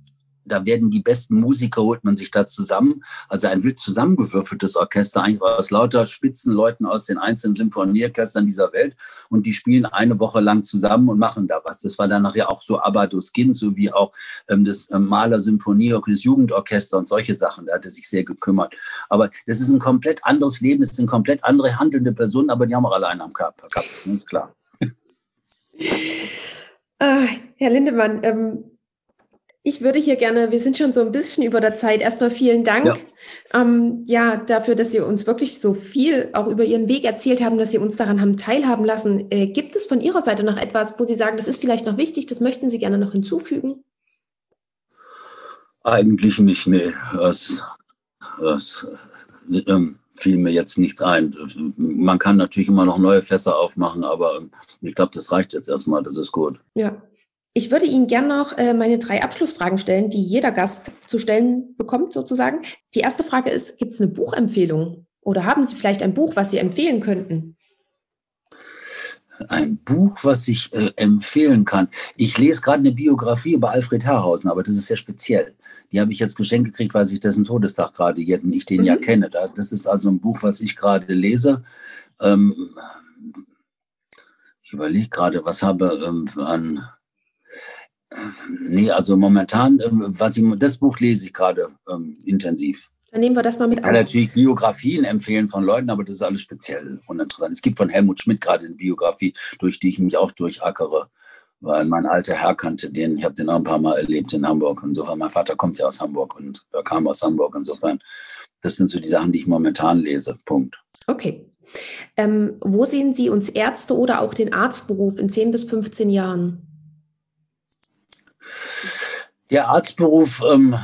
da werden die besten Musiker, holt man sich da zusammen. Also ein wild zusammengewürfeltes Orchester, eigentlich aus lauter Spitzenleuten aus den einzelnen Symphonieorchestern dieser Welt. Und die spielen eine Woche lang zusammen und machen da was. Das war dann nachher auch so Abados Kind, sowie auch ähm, das ähm, Maler Symphonieorchester, das Jugendorchester und solche Sachen. Da hat er sich sehr gekümmert. Aber das ist ein komplett anderes Leben, es sind komplett andere handelnde Personen, aber die haben auch alle einen am Körper. Das ist klar. Ah, Herr Lindemann, ähm Ich würde hier gerne, wir sind schon so ein bisschen über der Zeit. Erstmal vielen Dank. Ja. Ähm, ja, dafür, dass Sie uns wirklich so viel auch über Ihren Weg erzählt haben, dass Sie uns daran haben teilhaben lassen. Äh, gibt es von Ihrer Seite noch etwas, wo Sie sagen, das ist vielleicht noch wichtig, das möchten Sie gerne noch hinzufügen? Eigentlich nicht, nee. Das, das ähm, fiel mir jetzt nichts ein. Man kann natürlich immer noch neue Fässer aufmachen, aber ähm, ich glaube, das reicht jetzt erstmal, das ist gut. Ja, ich würde Ihnen gerne noch äh, meine drei Abschlussfragen stellen, die jeder Gast zu stellen bekommt, sozusagen. Die erste Frage ist: Gibt es eine Buchempfehlung? Oder haben Sie vielleicht ein Buch, was Sie empfehlen könnten? Ein Buch, was ich äh, empfehlen kann. Ich lese gerade eine Biografie über Alfred Herrhausen, aber das ist sehr speziell. Die habe ich jetzt geschenkt gekriegt, weil ich dessen Todestag gerade jetzt ich den mhm. ja kenne. Das ist also ein Buch, was ich gerade lese. Ähm, ich überlege gerade, was habe ähm, an Nee, also momentan, ähm, was ich, das Buch lese ich gerade ähm, intensiv. Dann nehmen wir das mal mit ich kann auf. natürlich Biografien empfehlen von Leuten, aber das ist alles speziell und interessant. Es gibt von Helmut Schmidt gerade eine Biografie, durch die ich mich auch durchackere, weil mein alter Herr kannte den. Ich habe den auch ein paar Mal erlebt in Hamburg. Insofern, mein Vater kommt ja aus Hamburg und er kam aus Hamburg. Insofern, das sind so die Sachen, die ich momentan lese. Punkt. Okay. Ähm, wo sehen Sie uns Ärzte oder auch den Arztberuf in 10 bis 15 Jahren? Der Arztberuf ähm,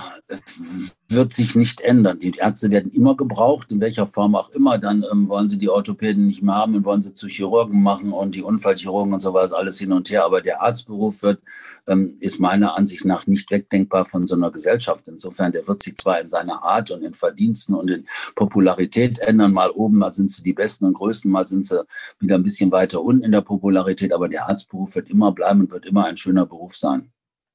wird sich nicht ändern. Die Ärzte werden immer gebraucht, in welcher Form auch immer. Dann ähm, wollen sie die Orthopäden nicht mehr haben und wollen sie zu Chirurgen machen und die Unfallchirurgen und so was, alles hin und her. Aber der Arztberuf wird, ähm, ist meiner Ansicht nach nicht wegdenkbar von so einer Gesellschaft. Insofern, der wird sich zwar in seiner Art und in Verdiensten und in Popularität ändern. Mal oben, mal sind sie die Besten und Größten, mal sind sie wieder ein bisschen weiter unten in der Popularität. Aber der Arztberuf wird immer bleiben und wird immer ein schöner Beruf sein.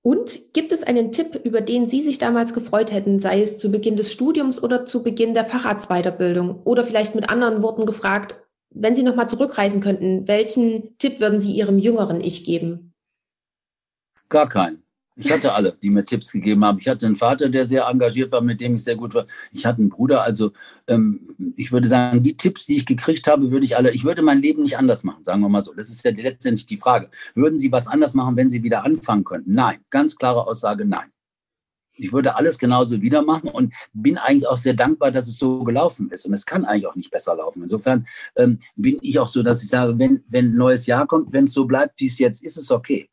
Und gibt es einen Tipp, über den Sie sich damals gefreut hätten, sei es zu Beginn des Studiums oder zu Beginn der Facharztweiterbildung? Oder vielleicht mit anderen Worten gefragt, wenn Sie nochmal zurückreisen könnten, welchen Tipp würden Sie Ihrem jüngeren Ich geben? Gar keinen. Ich hatte alle, die mir Tipps gegeben haben. Ich hatte einen Vater, der sehr engagiert war, mit dem ich sehr gut war. Ich hatte einen Bruder. Also ähm, ich würde sagen, die Tipps, die ich gekriegt habe, würde ich alle, ich würde mein Leben nicht anders machen, sagen wir mal so. Das ist ja letztendlich die Frage. Würden Sie was anders machen, wenn Sie wieder anfangen könnten? Nein. Ganz klare Aussage, nein. Ich würde alles genauso wieder machen und bin eigentlich auch sehr dankbar, dass es so gelaufen ist. Und es kann eigentlich auch nicht besser laufen. Insofern ähm, bin ich auch so, dass ich sage, wenn, wenn ein neues Jahr kommt, wenn es so bleibt, wie es jetzt ist, ist es okay.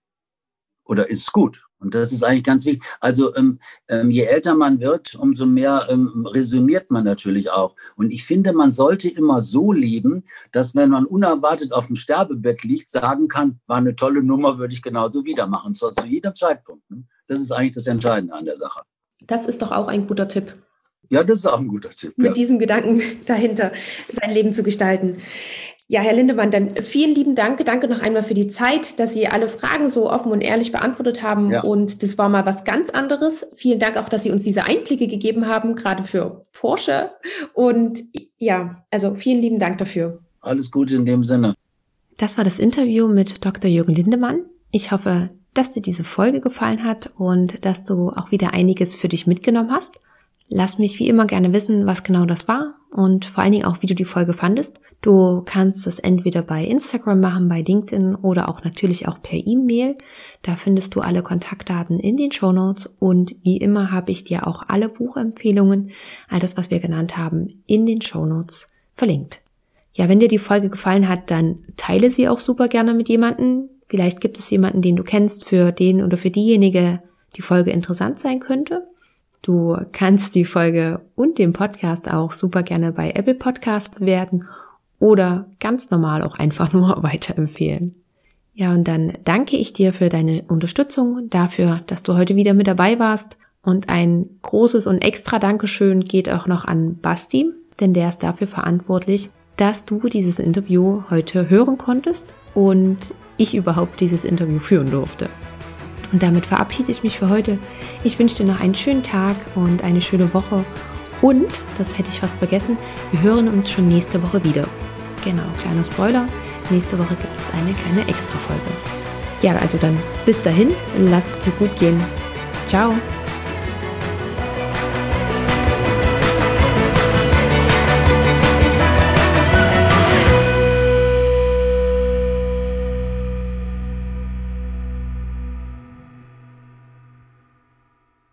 Oder ist es gut? Und das ist eigentlich ganz wichtig. Also ähm, ähm, je älter man wird, umso mehr ähm, resümiert man natürlich auch. Und ich finde, man sollte immer so leben, dass wenn man unerwartet auf dem Sterbebett liegt, sagen kann, war eine tolle Nummer, würde ich genauso wieder machen. Und zwar zu jedem Zeitpunkt. Ne? Das ist eigentlich das Entscheidende an der Sache. Das ist doch auch ein guter Tipp. Ja, das ist auch ein guter Tipp. Mit ja. diesem Gedanken dahinter, sein Leben zu gestalten. Ja, Herr Lindemann, dann vielen lieben Dank. Danke noch einmal für die Zeit, dass Sie alle Fragen so offen und ehrlich beantwortet haben. Ja. Und das war mal was ganz anderes. Vielen Dank auch, dass Sie uns diese Einblicke gegeben haben, gerade für Porsche. Und ja, also vielen lieben Dank dafür. Alles Gute in dem Sinne. Das war das Interview mit Dr. Jürgen Lindemann. Ich hoffe, dass dir diese Folge gefallen hat und dass du auch wieder einiges für dich mitgenommen hast. Lass mich wie immer gerne wissen, was genau das war und vor allen Dingen auch, wie du die Folge fandest. Du kannst das entweder bei Instagram machen, bei LinkedIn oder auch natürlich auch per E-Mail. Da findest du alle Kontaktdaten in den Show Notes und wie immer habe ich dir auch alle Buchempfehlungen, all das, was wir genannt haben, in den Show Notes verlinkt. Ja, wenn dir die Folge gefallen hat, dann teile sie auch super gerne mit jemandem. Vielleicht gibt es jemanden, den du kennst, für den oder für diejenige die Folge interessant sein könnte. Du kannst die Folge und den Podcast auch super gerne bei Apple Podcast bewerten oder ganz normal auch einfach nur weiterempfehlen. Ja, und dann danke ich dir für deine Unterstützung, dafür, dass du heute wieder mit dabei warst. Und ein großes und extra Dankeschön geht auch noch an Basti, denn der ist dafür verantwortlich, dass du dieses Interview heute hören konntest und ich überhaupt dieses Interview führen durfte. Und damit verabschiede ich mich für heute. Ich wünsche dir noch einen schönen Tag und eine schöne Woche. Und, das hätte ich fast vergessen, wir hören uns schon nächste Woche wieder. Genau, kleiner Spoiler. Nächste Woche gibt es eine kleine Extra-Folge. Ja, also dann bis dahin, lass es dir gut gehen. Ciao.